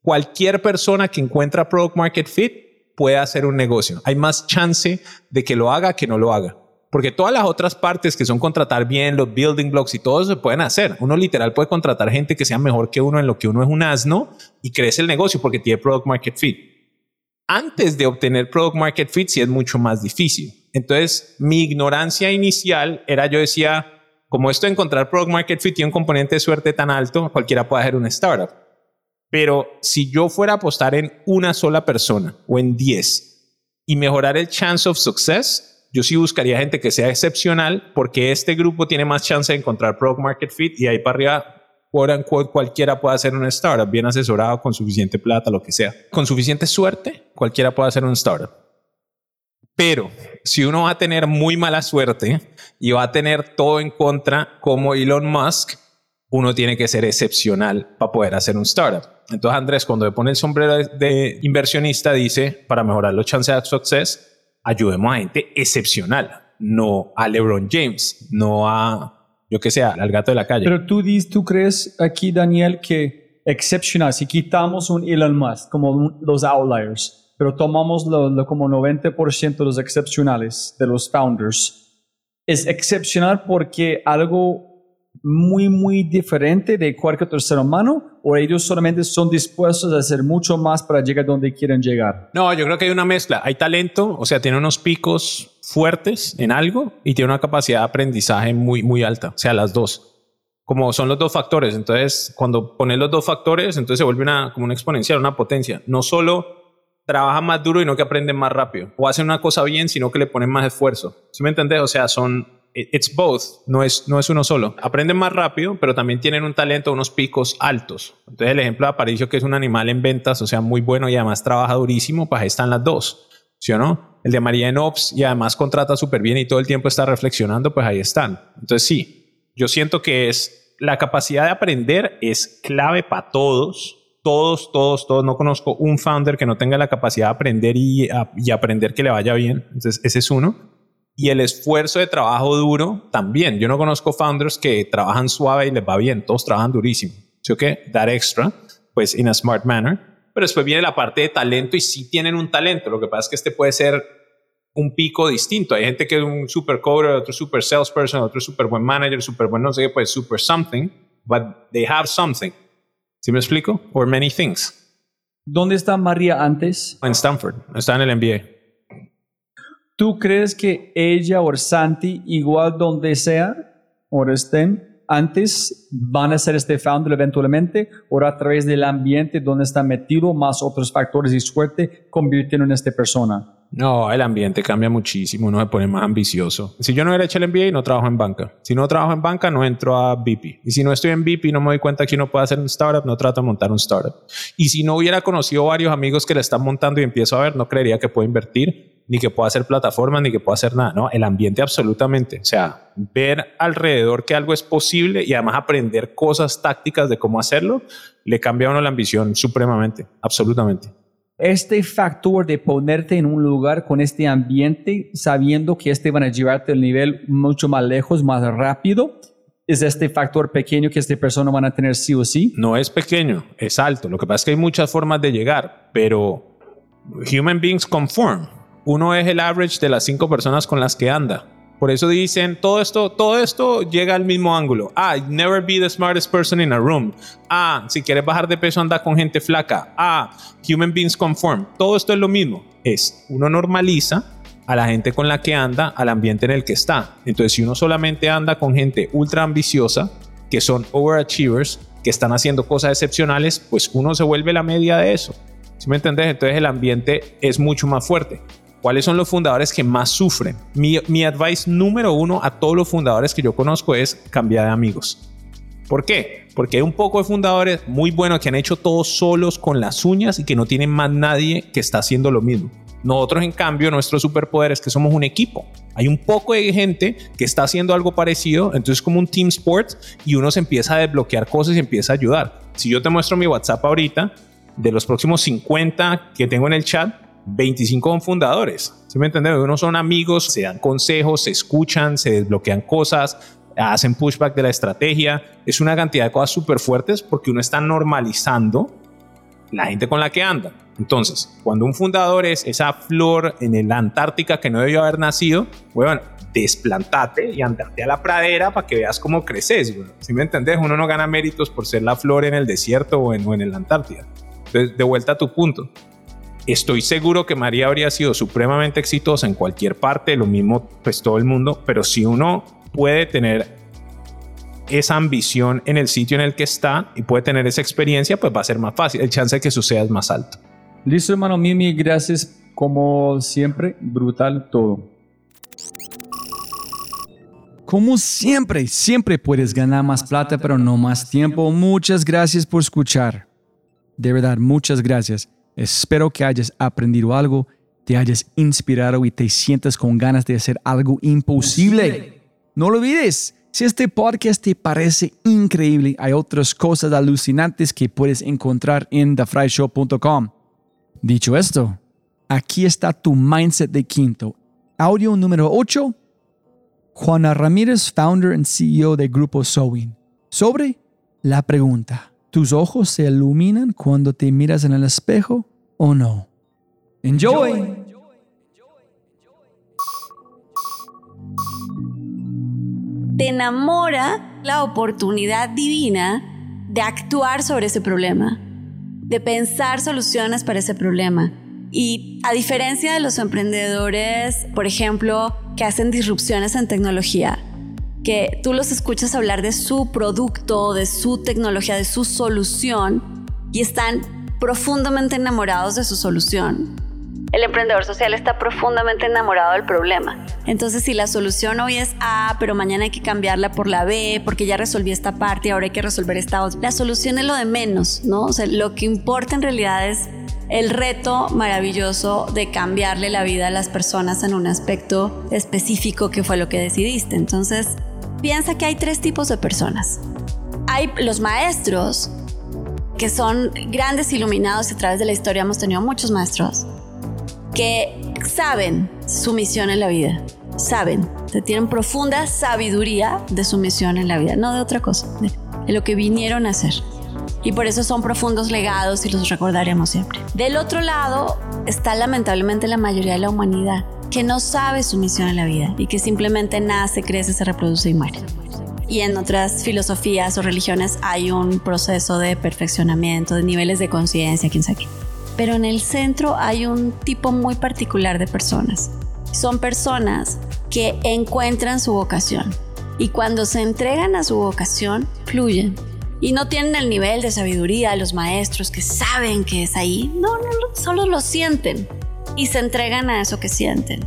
cualquier persona que encuentra product market fit puede hacer un negocio. Hay más chance de que lo haga que no lo haga. Porque todas las otras partes que son contratar bien, los building blocks y todo eso se pueden hacer. Uno literal puede contratar gente que sea mejor que uno en lo que uno es un asno y crece el negocio porque tiene product market fit. Antes de obtener product market fit sí es mucho más difícil. Entonces, mi ignorancia inicial era yo decía, como esto de encontrar product market fit tiene un componente de suerte tan alto, cualquiera puede hacer un startup. Pero si yo fuera a apostar en una sola persona o en 10 y mejorar el chance of success, yo sí buscaría gente que sea excepcional porque este grupo tiene más chance de encontrar product market fit y ahí para arriba cualquiera puede hacer un startup bien asesorado con suficiente plata, lo que sea. Con suficiente suerte, cualquiera puede hacer un startup. Pero si uno va a tener muy mala suerte y va a tener todo en contra como Elon Musk, uno tiene que ser excepcional para poder hacer un startup. Entonces Andrés, cuando le pone el sombrero de inversionista, dice, para mejorar los chances de success, ayudemos a gente excepcional, no a LeBron James, no a yo que sea, al gato de la calle. Pero tú, dices, tú crees aquí, Daniel, que excepcional, si quitamos un Elon Musk como los outliers, pero tomamos lo como 90% de los excepcionales, de los founders, es excepcional porque algo muy, muy diferente de cualquier otro ser humano o ellos solamente son dispuestos a hacer mucho más para llegar donde quieren llegar? No, yo creo que hay una mezcla. Hay talento, o sea, tiene unos picos fuertes en algo y tiene una capacidad de aprendizaje muy, muy alta. O sea, las dos. Como son los dos factores. Entonces, cuando pones los dos factores, entonces se vuelve una, como una exponencial, una potencia. No solo trabaja más duro y no que aprende más rápido. O hace una cosa bien, sino que le ponen más esfuerzo. ¿Sí me entendés? O sea, son it's both, no es, no es uno solo. Aprenden más rápido, pero también tienen un talento, unos picos altos. Entonces el ejemplo de Aparicio, que es un animal en ventas, o sea, muy bueno y además trabaja durísimo, pues ahí están las dos, ¿sí o no? El de María en Ops y además contrata súper bien y todo el tiempo está reflexionando, pues ahí están. Entonces sí, yo siento que es la capacidad de aprender es clave para todos. Todos, todos, todos. No conozco un founder que no tenga la capacidad de aprender y, y aprender que le vaya bien. Entonces, ese es uno y el esfuerzo de trabajo duro también. Yo no conozco founders que trabajan suave y les va bien, todos trabajan durísimo. ¿Sí o qué? Dar extra, pues in a smart manner. Pero después viene la parte de talento y sí tienen un talento. Lo que pasa es que este puede ser un pico distinto. Hay gente que es un super coder, otro super salesperson, otro super buen manager, super buen no sé qué, pues super something, but they have something. ¿Sí me explico? Or many things. ¿Dónde está María antes? En Stanford, está en el MBA. ¿Tú crees que ella o Santi, igual donde sea o estén, antes van a ser este founder eventualmente o a través del ambiente donde está metido más otros factores y suerte convirtiendo en esta persona? No, el ambiente cambia muchísimo, uno se pone más ambicioso. Si yo no hubiera hecho el MBA, no trabajo en banca. Si no trabajo en banca, no entro a BP. Y si no estoy en y no me doy cuenta que uno puede hacer un startup, no trato de montar un startup. Y si no hubiera conocido varios amigos que le están montando y empiezo a ver, no creería que puedo invertir ni que pueda hacer plataformas, ni que pueda hacer nada, ¿no? El ambiente absolutamente. O sea, ver alrededor que algo es posible y además aprender cosas tácticas de cómo hacerlo, le cambia a uno la ambición supremamente, absolutamente. Este factor de ponerte en un lugar con este ambiente, sabiendo que este van a llevarte al nivel mucho más lejos, más rápido, ¿Es este factor pequeño que esta persona van a tener sí o sí? No es pequeño, es alto. Lo que pasa es que hay muchas formas de llegar, pero human beings conform uno es el average de las cinco personas con las que anda. Por eso dicen, todo esto, todo esto llega al mismo ángulo. Ah, never be the smartest person in a room. Ah, si quieres bajar de peso, anda con gente flaca. Ah, human beings conform. Todo esto es lo mismo. Es, uno normaliza a la gente con la que anda, al ambiente en el que está. Entonces, si uno solamente anda con gente ultra ambiciosa, que son overachievers, que están haciendo cosas excepcionales, pues uno se vuelve la media de eso. ¿Sí me entendés? Entonces el ambiente es mucho más fuerte. ¿Cuáles son los fundadores que más sufren? Mi, advice número uno a todos los fundadores que yo conozco es cambiar de amigos. ¿Por qué? Porque hay un poco de fundadores muy buenos que han hecho todo solos con las uñas y que no tienen más nadie que está haciendo lo mismo. Nosotros, en cambio, nuestro superpoder es que somos un equipo. Hay un poco de gente que está haciendo algo parecido, entonces como un team sport y uno se empieza a desbloquear cosas y empieza a ayudar. Si yo te muestro mi WhatsApp ahorita, de los próximos 50 que tengo en el chat, 25 son fundadores. ¿Sí me entienden? Uno son amigos, se dan consejos, se escuchan, se desbloquean cosas, hacen pushback de la estrategia. Es una cantidad de cosas súper fuertes porque uno está normalizando la gente con la que anda. Entonces, cuando un fundador es esa flor en la Antártica que no debió haber nacido, bueno, desplantate y andate a la pradera para que veas cómo creces. Si me entendés, uno no gana méritos por ser la flor en el desierto o en, o en el Antártida. Entonces, de vuelta a tu punto. Estoy seguro que María habría sido supremamente exitosa en cualquier parte, lo mismo pues todo el mundo, pero si uno puede tener esa ambición en el sitio en el que está y puede tener esa experiencia, pues va a ser más fácil, el chance de que suceda es más alto. Listo, hermano Mimi, gracias como siempre, brutal todo. Como siempre, siempre puedes ganar más plata, pero no más tiempo. Muchas gracias por escuchar. De verdad, muchas gracias. Espero que hayas aprendido algo, te hayas inspirado y te sientas con ganas de hacer algo imposible. No lo olvides. Si este podcast te parece increíble, hay otras cosas alucinantes que puedes encontrar en thefryshow.com. Dicho esto, aquí está tu mindset de quinto. Audio número 8 Juana Ramírez, founder and CEO de Grupo Sewing, sobre la pregunta, ¿tus ojos se iluminan cuando te miras en el espejo o no? Enjoy. Te enamora la oportunidad divina de actuar sobre ese problema, de pensar soluciones para ese problema. Y a diferencia de los emprendedores, por ejemplo, que hacen disrupciones en tecnología, que tú los escuchas hablar de su producto, de su tecnología, de su solución y están profundamente enamorados de su solución. El emprendedor social está profundamente enamorado del problema. Entonces, si la solución hoy es A, pero mañana hay que cambiarla por la B, porque ya resolví esta parte y ahora hay que resolver esta otra, la solución es lo de menos, ¿no? O sea, lo que importa en realidad es el reto maravilloso de cambiarle la vida a las personas en un aspecto específico que fue lo que decidiste. Entonces, piensa que hay tres tipos de personas. Hay los maestros, que son grandes iluminados y a través de la historia hemos tenido muchos maestros, que saben su misión en la vida, saben, tienen profunda sabiduría de su misión en la vida, no de otra cosa, de lo que vinieron a hacer y por eso son profundos legados y los recordaremos siempre. Del otro lado está lamentablemente la mayoría de la humanidad que no sabe su misión en la vida y que simplemente nace, crece, se reproduce y muere. Y en otras filosofías o religiones hay un proceso de perfeccionamiento, de niveles de conciencia, quién sabe qué. Pero en el centro hay un tipo muy particular de personas. Son personas que encuentran su vocación y cuando se entregan a su vocación, fluyen y no tienen el nivel de sabiduría de los maestros que saben que es ahí. No, no, solo lo sienten y se entregan a eso que sienten.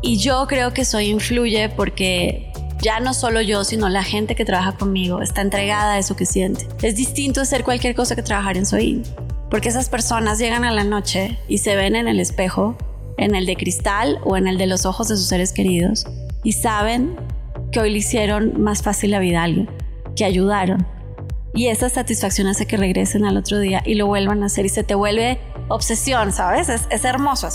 Y yo creo que eso influye porque ya no solo yo, sino la gente que trabaja conmigo está entregada a eso que siente. Es distinto hacer cualquier cosa que trabajar en Soin, porque esas personas llegan a la noche y se ven en el espejo, en el de cristal o en el de los ojos de sus seres queridos, y saben que hoy le hicieron más fácil la vida a alguien, que ayudaron, y esa satisfacción hace que regresen al otro día y lo vuelvan a hacer y se te vuelve obsesión, ¿sabes? Es, es hermoso.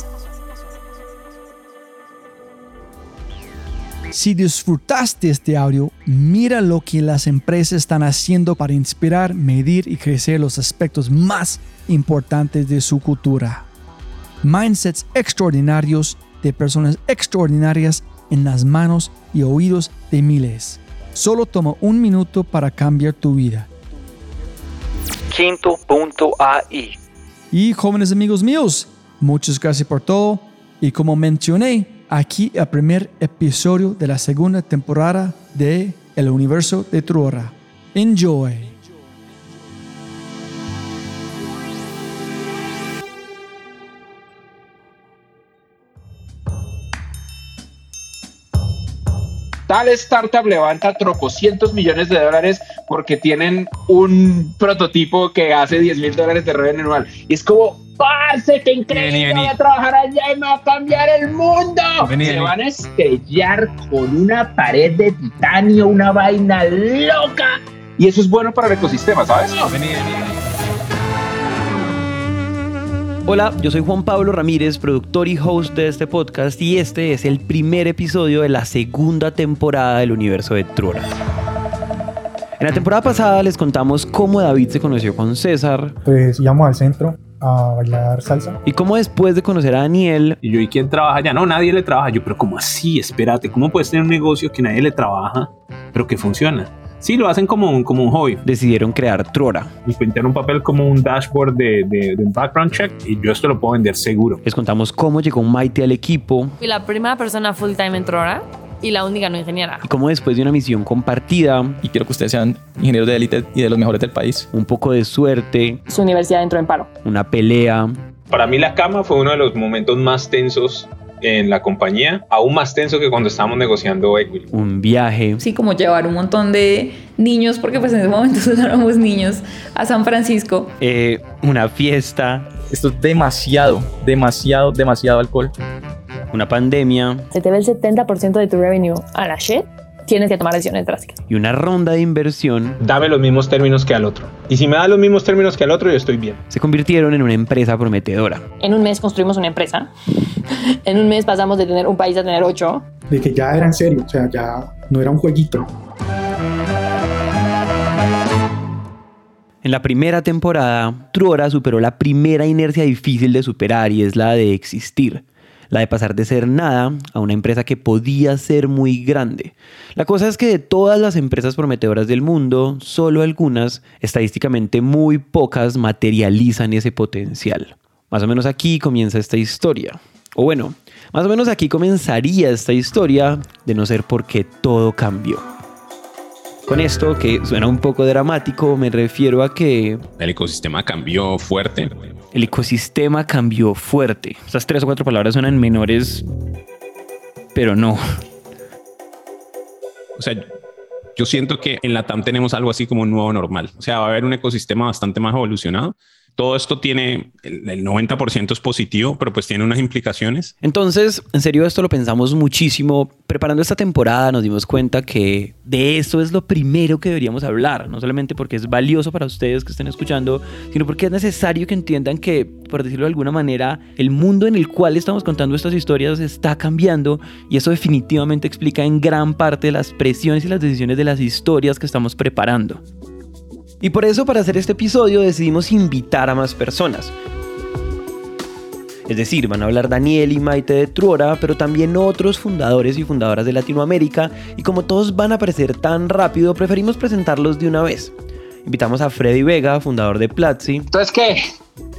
Si disfrutaste este audio, mira lo que las empresas están haciendo para inspirar, medir y crecer los aspectos más importantes de su cultura. Mindsets extraordinarios de personas extraordinarias en las manos y oídos de miles. Solo toma un minuto para cambiar tu vida quinto.ai. Y jóvenes amigos míos, muchas gracias por todo. Y como mencioné, aquí el primer episodio de la segunda temporada de El Universo de Truora. Enjoy. Tal startup levanta tropocientos millones de dólares porque tienen un prototipo que hace 10 mil dólares de revenue anual. Y es como, ¡parce, qué increíble! Voy a trabajar allá y me va a cambiar el mundo. Se van a estrellar con una pared de titanio, una vaina loca. Y eso es bueno para el ecosistema, ¿sabes? Hola, yo soy Juan Pablo Ramírez, productor y host de este podcast y este es el primer episodio de la segunda temporada del universo de Trora. En la temporada pasada les contamos cómo David se conoció con César. Pues íbamos al centro a bailar salsa. Y cómo después de conocer a Daniel... Y yo, ¿y quién trabaja allá? No, nadie le trabaja. Yo, pero ¿cómo así? Espérate, ¿cómo puedes tener un negocio que nadie le trabaja, pero que funciona? Sí, lo hacen como un, como un hobby. Decidieron crear Trora. Y pintar un papel como un dashboard de, de, un background check y yo esto lo puedo vender seguro. Les contamos cómo llegó Maite al equipo. Fui la primera persona full time en Trora y la única no ingeniera. Y cómo después de una misión compartida. Y quiero que ustedes sean ingenieros de élite y de los mejores del país. Un poco de suerte. Su universidad entró en paro. Una pelea. Para mí la cama fue uno de los momentos más tensos en la compañía, aún más tenso que cuando estábamos negociando equity. Un viaje. Sí, como llevar un montón de niños, porque pues en ese momento éramos niños, a San Francisco. Eh, una fiesta. Esto es demasiado, demasiado, demasiado alcohol. Una pandemia. Se te ve el 70% de tu revenue a la shit tienes que tomar decisiones drásticas. Y una ronda de inversión. Dame los mismos términos que al otro. Y si me da los mismos términos que al otro, yo estoy bien. Se convirtieron en una empresa prometedora. En un mes construimos una empresa. en un mes pasamos de tener un país a tener ocho. De que ya era en serio, o sea, ya no era un jueguito. En la primera temporada, Truora superó la primera inercia difícil de superar y es la de existir, la de pasar de ser nada a una empresa que podía ser muy grande. La cosa es que de todas las empresas prometedoras del mundo, solo algunas, estadísticamente muy pocas, materializan ese potencial. Más o menos aquí comienza esta historia. O bueno, más o menos aquí comenzaría esta historia, de no ser porque todo cambió. Con esto, que suena un poco dramático, me refiero a que... El ecosistema cambió fuerte. El ecosistema cambió fuerte. Estas tres o cuatro palabras suenan menores, pero no. O sea, yo siento que en la TAM tenemos algo así como un nuevo normal. O sea, va a haber un ecosistema bastante más evolucionado todo esto tiene, el, 90% es positivo, pero pues tiene unas implicaciones. Entonces, en serio, esto lo pensamos muchísimo. Preparando esta temporada nos dimos cuenta que de esto es lo primero que deberíamos hablar, no solamente porque es valioso para ustedes que estén escuchando, sino porque es necesario que entiendan que, por decirlo de alguna manera, el mundo en el cual estamos contando estas historias está cambiando y eso definitivamente explica en gran parte las presiones y las decisiones de las historias que estamos preparando. Y por eso para hacer este episodio decidimos invitar a más personas. Es decir, van a hablar Daniel y Maite de Truora, pero también otros fundadores y fundadoras de Latinoamérica, y como todos van a aparecer tan rápido, preferimos presentarlos de una vez. Invitamos a Freddy Vega, fundador de Platzi. Entonces, ¿qué?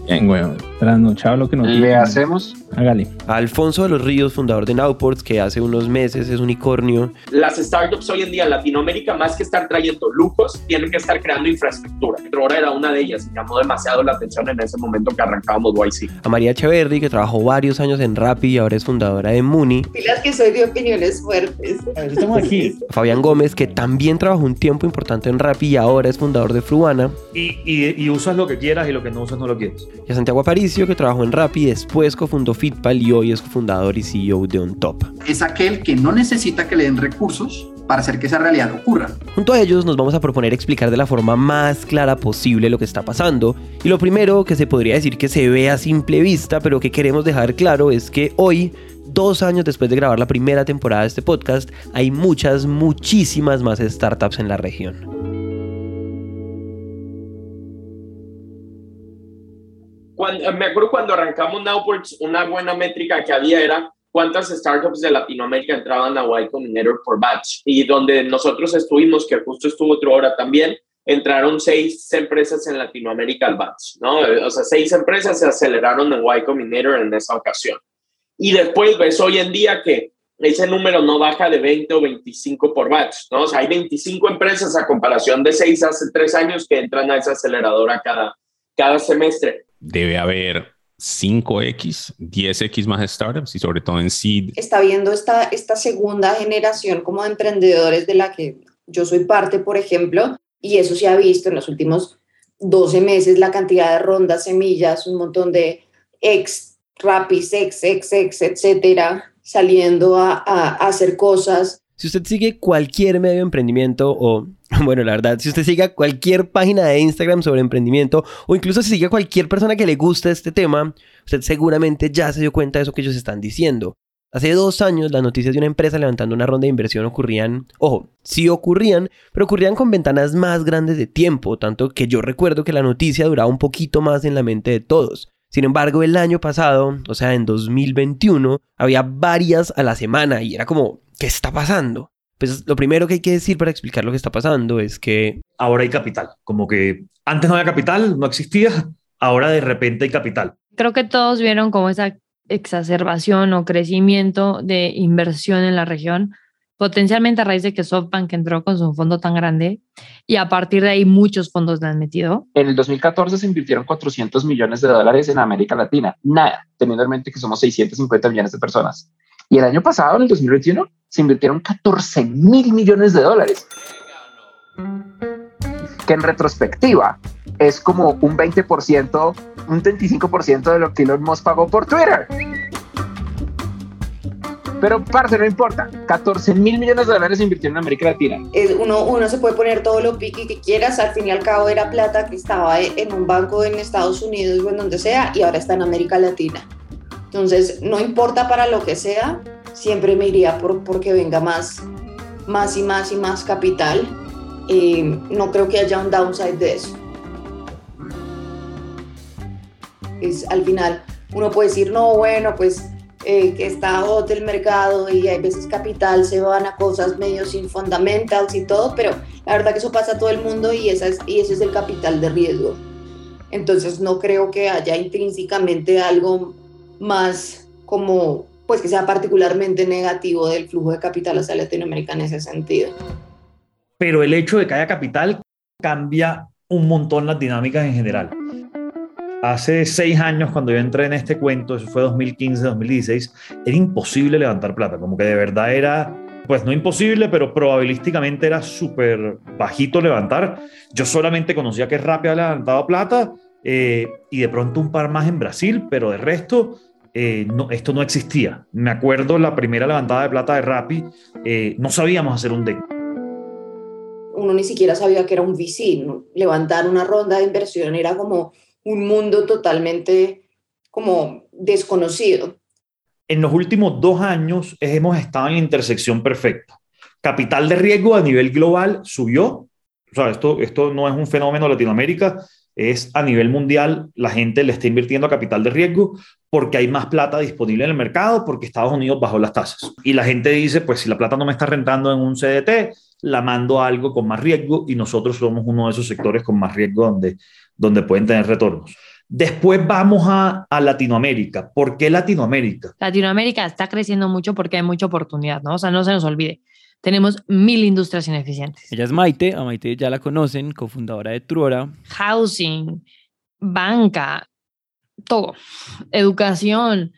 Bien, weón. Trasnochado lo que nos Le hacemos. Hágale. A Alfonso de los Ríos, fundador de Nowports, que hace unos meses es unicornio. Las startups hoy en día en Latinoamérica, más que estar trayendo lujos, tienen que estar creando infraestructura. Trora era una de ellas y llamó demasiado la atención en ese momento que arrancábamos YC. A María Echeverry, que trabajó varios años en Rappi y ahora es fundadora de Muni. Pilas que soy de opiniones fuertes. Estamos aquí. A Fabián Gómez, que también trabajó un tiempo importante en Rappi y ahora es fundador de Fruana. Y, y, y usas lo que quieras y lo que no usas no lo quieres. Y a Santiago Aparicio, que trabajó en Rappi, después cofundó Fitpal y hoy es cofundador y CEO de OnTop. Es aquel que no necesita que le den recursos para hacer que esa realidad ocurra. Junto a ellos nos vamos a proponer explicar de la forma más clara posible lo que está pasando. Y lo primero que se podría decir que se ve a simple vista, pero que queremos dejar claro es que hoy dos años después de grabar la primera temporada de este podcast, hay muchas, muchísimas más startups en la región. Cuando, me acuerdo cuando arrancamos Nowports, una buena métrica que había era cuántas startups de Latinoamérica entraban a Y Combinator por batch. Y donde nosotros estuvimos, que justo estuvo otra hora también, entraron seis empresas en Latinoamérica al batch, ¿no? O sea, seis empresas se aceleraron en Y Combinator en esa ocasión. Y después ves hoy en día que ese número no baja de 20 o 25 por batch, ¿no? O sea, hay 25 empresas a comparación de seis hace tres años que entran a esa aceleradora cada, cada semestre. Debe haber 5X, 10X más startups y sobre todo en seed. Está viendo esta, esta segunda generación como de emprendedores de la que yo soy parte, por ejemplo, y eso se ha visto en los últimos 12 meses, la cantidad de rondas, semillas, un montón de ex, rapis, ex, ex, ex, etcétera, saliendo a, a, a hacer cosas. Si usted sigue cualquier medio de emprendimiento o, bueno, la verdad, si usted sigue cualquier página de Instagram sobre emprendimiento o incluso si sigue cualquier persona que le gusta este tema, usted seguramente ya se dio cuenta de eso que ellos están diciendo. Hace dos años las noticias de una empresa levantando una ronda de inversión ocurrían, ojo, sí ocurrían, pero ocurrían con ventanas más grandes de tiempo, tanto que yo recuerdo que la noticia duraba un poquito más en la mente de todos. Sin embargo, el año pasado, o sea, en 2021, había varias a la semana y era como, ¿qué está pasando? Pues lo primero que hay que decir para explicar lo que está pasando es que... Ahora hay capital, como que antes no había capital, no existía, ahora de repente hay capital. Creo que todos vieron como esa exacerbación o crecimiento de inversión en la región, potencialmente a raíz de que SoftBank entró con su fondo tan grande y a partir de ahí muchos fondos le han metido. En el 2014 se invirtieron 400 millones de dólares en América Latina, nada, teniendo en mente que somos 650 millones de personas. Y el año pasado, en el 2021, se invirtieron 14 mil millones de dólares. Que en retrospectiva es como un 20%, un 25% de lo que Elon Musk pagó por Twitter. Pero, parce, no importa. 14 mil millones de dólares invirtieron en América Latina. Uno, uno se puede poner todo lo piqui que quieras, al fin y al cabo era plata que estaba en un banco en Estados Unidos o en donde sea y ahora está en América Latina. Entonces, no importa para lo que sea, siempre me iría por porque venga más, más y más y más capital. Eh, no creo que haya un downside de eso. Es, al final, uno puede decir, no, bueno, pues eh, que está hot el mercado y hay veces capital se van a cosas medio sin fundamentals y todo, pero la verdad que eso pasa a todo el mundo y, esa es, y ese es el capital de riesgo. Entonces no creo que haya intrínsecamente algo más como, pues que sea particularmente negativo del flujo de capital hacia Latinoamérica en ese sentido. Pero el hecho de que haya capital cambia un montón las dinámicas en general. Hace seis años, cuando yo entré en este cuento, eso fue 2015, 2016, era imposible levantar plata, como que de verdad era, pues no imposible, pero probabilísticamente era súper bajito levantar. Yo solamente conocía que Rappi había levantado plata eh, y de pronto un par más en Brasil, pero de resto, eh, esto no existía. Me acuerdo la primera levantada de plata de Rappi, eh, no sabíamos hacer un deck. Uno ni siquiera sabía que era un VC, levantar una ronda de inversión era como un mundo totalmente como desconocido. en los últimos dos años hemos estado en la intersección perfecta. Capital de riesgo a nivel global subió. Esto, esto no es un fenómeno de Latinoamérica, es a nivel mundial. La gente le está invirtiendo a capital de riesgo porque hay más plata disponible en el mercado, porque Estados Unidos bajó las tasas. Y la gente dice, pues si la plata no me está rentando en un CDT, la mando a algo con más riesgo y nosotros somos uno de esos sectores con más riesgo donde, donde pueden tener retornos. Después vamos a, a Latinoamérica. ¿Por qué Latinoamérica? Latinoamérica está creciendo mucho porque hay mucha oportunidad, ¿no? O sea, no se nos olvide. Tenemos mil industrias ineficientes. Ella es Maite, a Maite ya la conocen, cofundadora de Truora. Housing, banca, todo. Educación,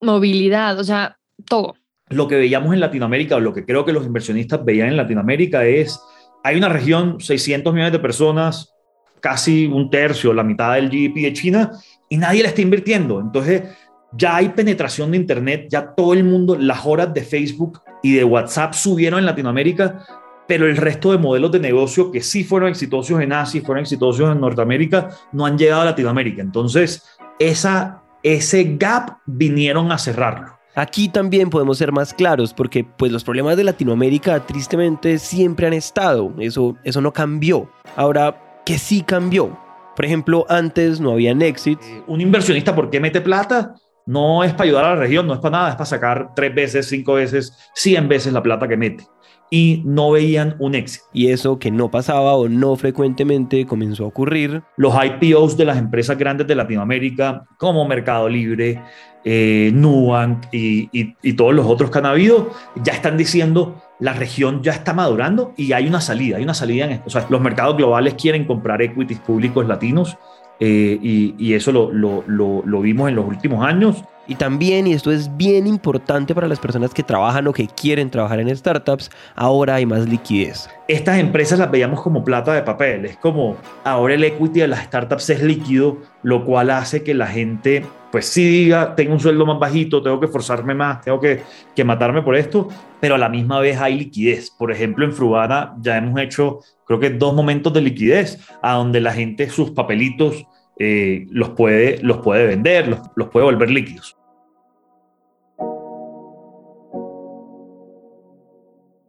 movilidad, o sea, todo. lo que veíamos en Latinoamérica o lo que creo que los inversionistas veían en Latinoamérica es, hay una región, 600 millones de personas, casi un tercio, la mitad del GDP de China, y nadie le está invirtiendo. Entonces, ya hay penetración de Internet, ya todo el mundo, las horas de Facebook y de WhatsApp subieron en Latinoamérica, pero el resto de modelos de negocio que sí fueron exitosos en Asia y fueron exitosos en Norteamérica, no han llegado a Latinoamérica. Entonces, esa, ese gap vinieron a cerrarlo. Aquí también podemos ser más claros porque pues los problemas de Latinoamérica tristemente siempre han estado, eso, eso no cambió. Ahora, ¿qué sí cambió? Por ejemplo, antes no había exits. Un inversionista, ¿por qué mete plata? No es para ayudar a la región, no es para nada, es para sacar tres veces, cinco veces, cien veces la plata que mete. Y no veían un éxito. Y eso que no pasaba o no frecuentemente comenzó a ocurrir. Los IPOs de las empresas grandes de Latinoamérica, como Mercado Libre, eh, Nubank y, y, y todos los otros que han habido, ya están diciendo la región ya está madurando y hay una salida, hay una salida en esto. O sea, los mercados globales quieren comprar equities públicos latinos eh, y, y, eso lo, lo, lo, lo vimos en los últimos años. Y también, y esto es bien importante para las personas que trabajan o que quieren trabajar en startups, ahora hay más liquidez. Estas empresas las veíamos como plata de papel, es como ahora el equity de las startups es líquido, lo cual hace que la gente pues sí diga, tengo un sueldo más bajito, tengo que forzarme más, tengo que, que matarme por esto, pero a la misma vez hay liquidez. Por ejemplo, en Frubana ya hemos hecho, creo que dos momentos de liquidez, a donde la gente sus papelitos eh, los, puede, los puede vender, los, los puede volver líquidos.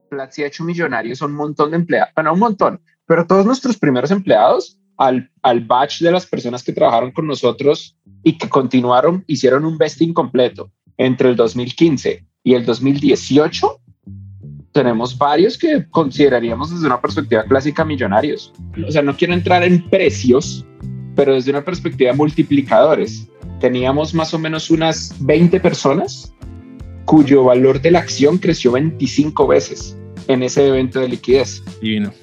Platzi ha hecho millonarios un montón de empleados, bueno, un montón, pero todos nuestros primeros empleados, al, batch de las personas que trabajaron con nosotros y que continuaron, hicieron un vesting completo entre el 2015 y el 2018. Tenemos varios que consideraríamos desde una perspectiva clásica millonarios. O sea, no quiero entrar en precios, pero desde una perspectiva de multiplicadores. Teníamos más o menos unas 20 personas cuyo valor de la acción creció 25 veces en ese evento de liquidez. Divino.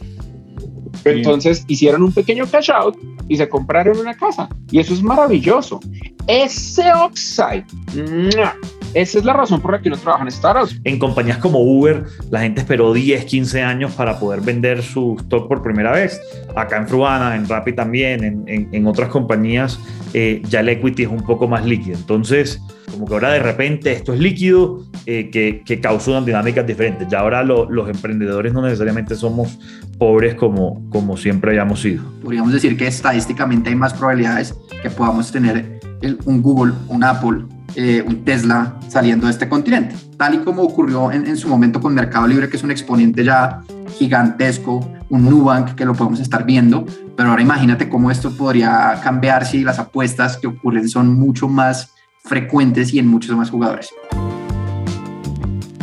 Entonces hicieron un pequeño cash out y se compraron una casa. Y eso es maravilloso. Ese upside, ¡mua! esa es la razón por la que uno trabaja en startups. En compañías como Uber, la gente esperó 10, 15 años para poder vender su stock por primera vez. Acá en Fruana, en Rappi también, en, en, en otras compañías, eh, ya el equity es un poco más líquido. Entonces, como que ahora de repente esto es líquido, eh, que, que causó unas dinámicas diferentes. Ya ahora lo- los emprendedores no necesariamente somos pobres como, como siempre hayamos sido. Podríamos decir que estadísticamente hay más probabilidades que podamos tener el- un Google, un Apple, eh, un Tesla saliendo de este continente, tal y como ocurrió en, en su momento con Mercado Libre, que es un exponente ya gigantesco, un Nubank que lo podemos estar viendo, pero ahora imagínate cómo esto podría cambiar si las apuestas que ocurren son mucho más frecuentes y en muchos más jugadores.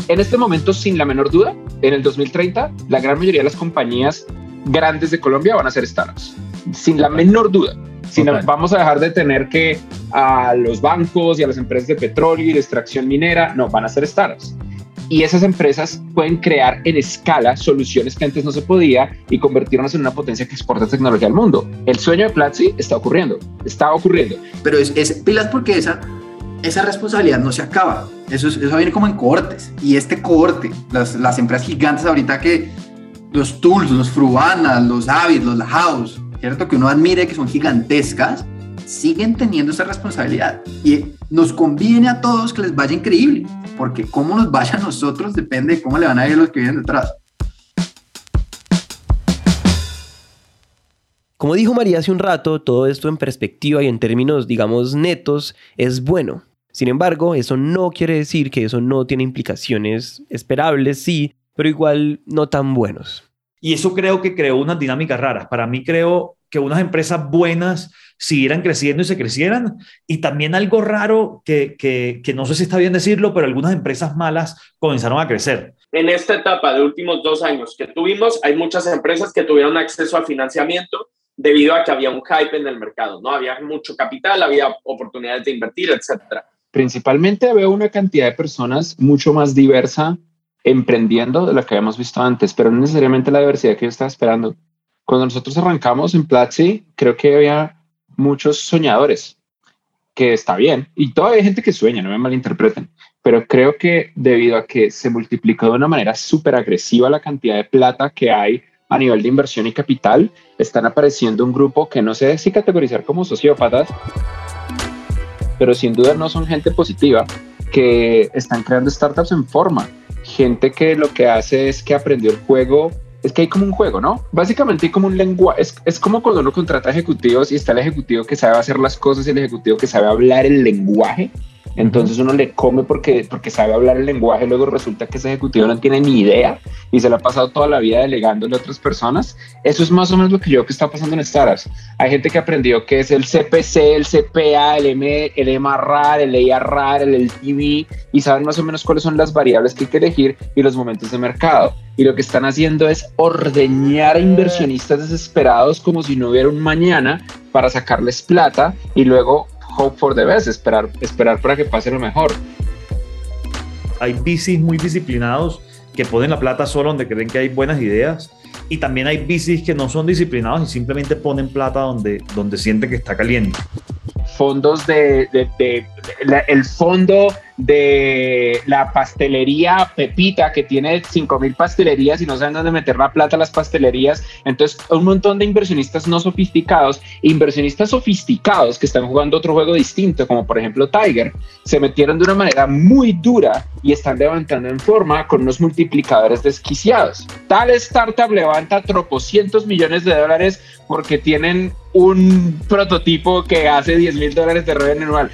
En este momento, sin la menor duda, en el 2030, la gran mayoría de las compañías grandes de Colombia van a ser startups. Sin la menor duda. Sin la- vamos a dejar de tener que a los bancos y a las empresas de petróleo y de extracción minera, no, van a ser startups. Y esas empresas pueden crear en escala soluciones que antes no se podía y convertirnos en una potencia que exporta tecnología al mundo. El sueño de Platzi está ocurriendo, está ocurriendo. Pero es, es pilas porque esa, esa responsabilidad no se acaba. Eso, es- eso viene como en cohortes. Y este cohorte, las, las empresas gigantes ahorita que los Tools, los Fruana, los Avid, los House, ¿cierto? Que uno admire que son gigantescas, siguen teniendo esa responsabilidad. Y nos conviene a todos que les vaya increíble, porque cómo nos vaya a nosotros depende de cómo le van a ir a los que vienen detrás. Como dijo María hace un rato, todo esto en perspectiva y en términos, digamos, netos, es bueno. Sin embargo, eso no quiere decir que eso no tiene implicaciones esperables, sí, pero igual no tan buenos. Y eso creo que creó unas dinámicas raras. Para mí creo que unas empresas buenas siguieran creciendo y se crecieran. Y también algo raro que, que, que no sé si está bien decirlo, pero algunas empresas malas comenzaron a crecer. En esta etapa de últimos dos años que tuvimos, hay muchas empresas que tuvieron acceso a financiamiento debido a que había un hype en el mercado, ¿no? Había mucho capital, había oportunidades de invertir, etcétera. Principalmente veo una cantidad de personas mucho más diversa emprendiendo de la que habíamos visto antes, pero no necesariamente la diversidad que yo estaba esperando. Cuando nosotros arrancamos en Platzi, creo que había muchos soñadores, que está bien, y todavía hay gente que sueña, no me malinterpreten, pero creo que debido a que se multiplicó de una manera súper agresiva la cantidad de plata que hay a nivel de inversión y capital, están apareciendo un grupo que no sé si categorizar como sociópatas, pero sin duda no son gente positiva que están creando startups en forma. Gente que lo que hace es que aprendió el juego. Es que hay como un juego, ¿no? Básicamente hay como un lenguaje. Es, es como cuando uno contrata ejecutivos y está el ejecutivo que sabe hacer las cosas y el ejecutivo que sabe hablar el lenguaje. Entonces uno le come porque, porque sabe hablar el lenguaje, luego resulta que ese ejecutivo no tiene ni idea y se lo ha pasado toda la vida delegándole a otras personas. Eso es más o menos lo que yo creo que está pasando en startups. Hay gente que aprendió que es el CPC, el CPA, el, M, el EMARRAR, el EIARRAR, el LTV y saben más o menos cuáles son las variables que hay que elegir y los momentos de mercado. Y lo que están haciendo es ordeñar a inversionistas desesperados como si no hubiera un mañana para sacarles plata y luego hope for the best, esperar, esperar para que pase lo mejor. Hay VCs muy disciplinados que ponen la plata solo donde creen que hay buenas ideas. Y también hay VCs que no son disciplinados y simplemente ponen plata donde, donde sienten que está caliente. Fondos de, de, de- la- el fondo de la pastelería Pepita que tiene 5 mil pastelerías y no saben dónde meter la plata las pastelerías. Entonces, un montón de inversionistas no sofisticados, inversionistas sofisticados que están jugando otro juego distinto, como por ejemplo Tiger, se metieron de una manera muy dura y están levantando en forma con unos multiplicadores desquiciados. Tal startup levanta tropocientos millones de dólares porque tienen un prototipo que hace 10 mil dólares de revenue anual.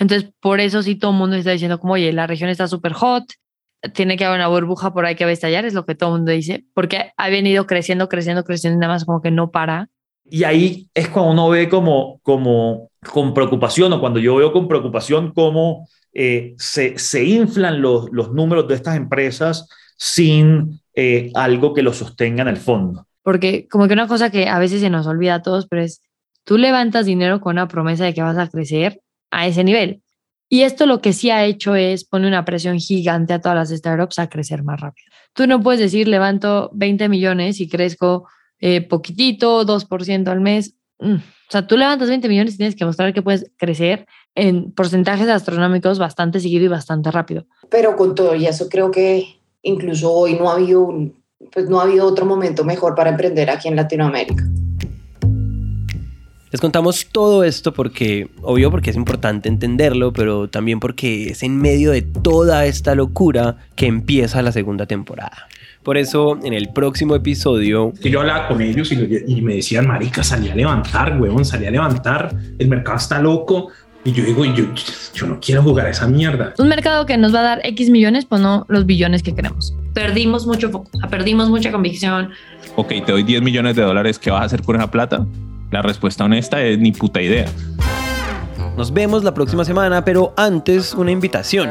Entonces, por eso sí todo el mundo está diciendo como, oye, la región está súper hot, tiene que haber una burbuja por ahí que va a estallar, es lo que todo el mundo dice, porque ha venido creciendo, creciendo, creciendo, y nada más como que no para. Y ahí es cuando uno ve como, como con preocupación o cuando yo veo con preocupación cómo eh, se, se inflan los, los números de estas empresas sin eh, algo que lo sostenga en el fondo. Porque como que una cosa que a veces se nos olvida a todos, pero es, tú levantas dinero con una promesa de que vas a crecer a ese nivel. Y esto lo que sí ha hecho es poner una presión gigante a todas las startups a crecer más rápido. Tú no puedes decir, levanto 20 millones y crezco eh, poquitito, 2% al mes. Mm. O sea, tú levantas 20 millones y tienes que mostrar que puedes crecer en porcentajes astronómicos bastante seguido y bastante rápido. Pero con todo y eso creo que incluso hoy no ha habido pues no ha habido otro momento mejor para emprender aquí en Latinoamérica. Les contamos todo esto porque, obvio, porque es importante entenderlo, pero también porque es en medio de toda esta locura que empieza la segunda temporada. Por eso, en el próximo episodio. Que yo hablaba con ellos y, y me decían, Marica, salí a levantar, huevón, salí a levantar, el mercado está loco. Y yo digo, yo, yo no quiero jugar a esa mierda. Un mercado que nos va a dar X millones, pues no los billones que queremos. Perdimos mucho foco, perdimos mucha convicción. Ok, te doy 10 millones de dólares, ¿qué vas a hacer con esa plata? La respuesta honesta es ni puta idea. Nos vemos la próxima semana, pero antes una invitación.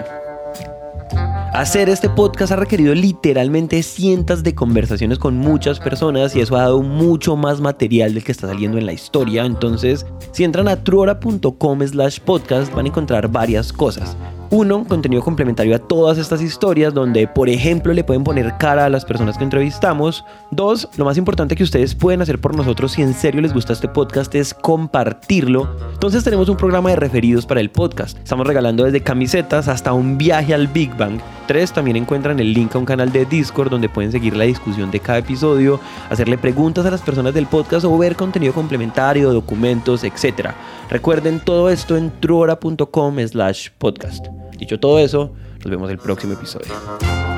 Hacer este podcast ha requerido literalmente cientos de conversaciones con muchas personas y eso ha dado mucho más material del que está saliendo en la historia. Entonces, si entran a truora.com slash podcast van a encontrar varias cosas. Uno, contenido complementario a todas estas historias donde, por ejemplo, le pueden poner cara a las personas que entrevistamos. Dos, lo más importante que ustedes pueden hacer por nosotros si en serio les gusta este podcast es compartirlo. Entonces tenemos un programa de referidos para el podcast. Estamos regalando desde camisetas hasta un viaje al Big Bang. Tres, también encuentran el link a un canal de Discord donde pueden seguir la discusión de cada episodio, hacerle preguntas a las personas del podcast o ver contenido complementario, documentos, etc. Recuerden todo esto en truora.com slash podcast. Dicho todo eso, nos vemos el próximo episodio.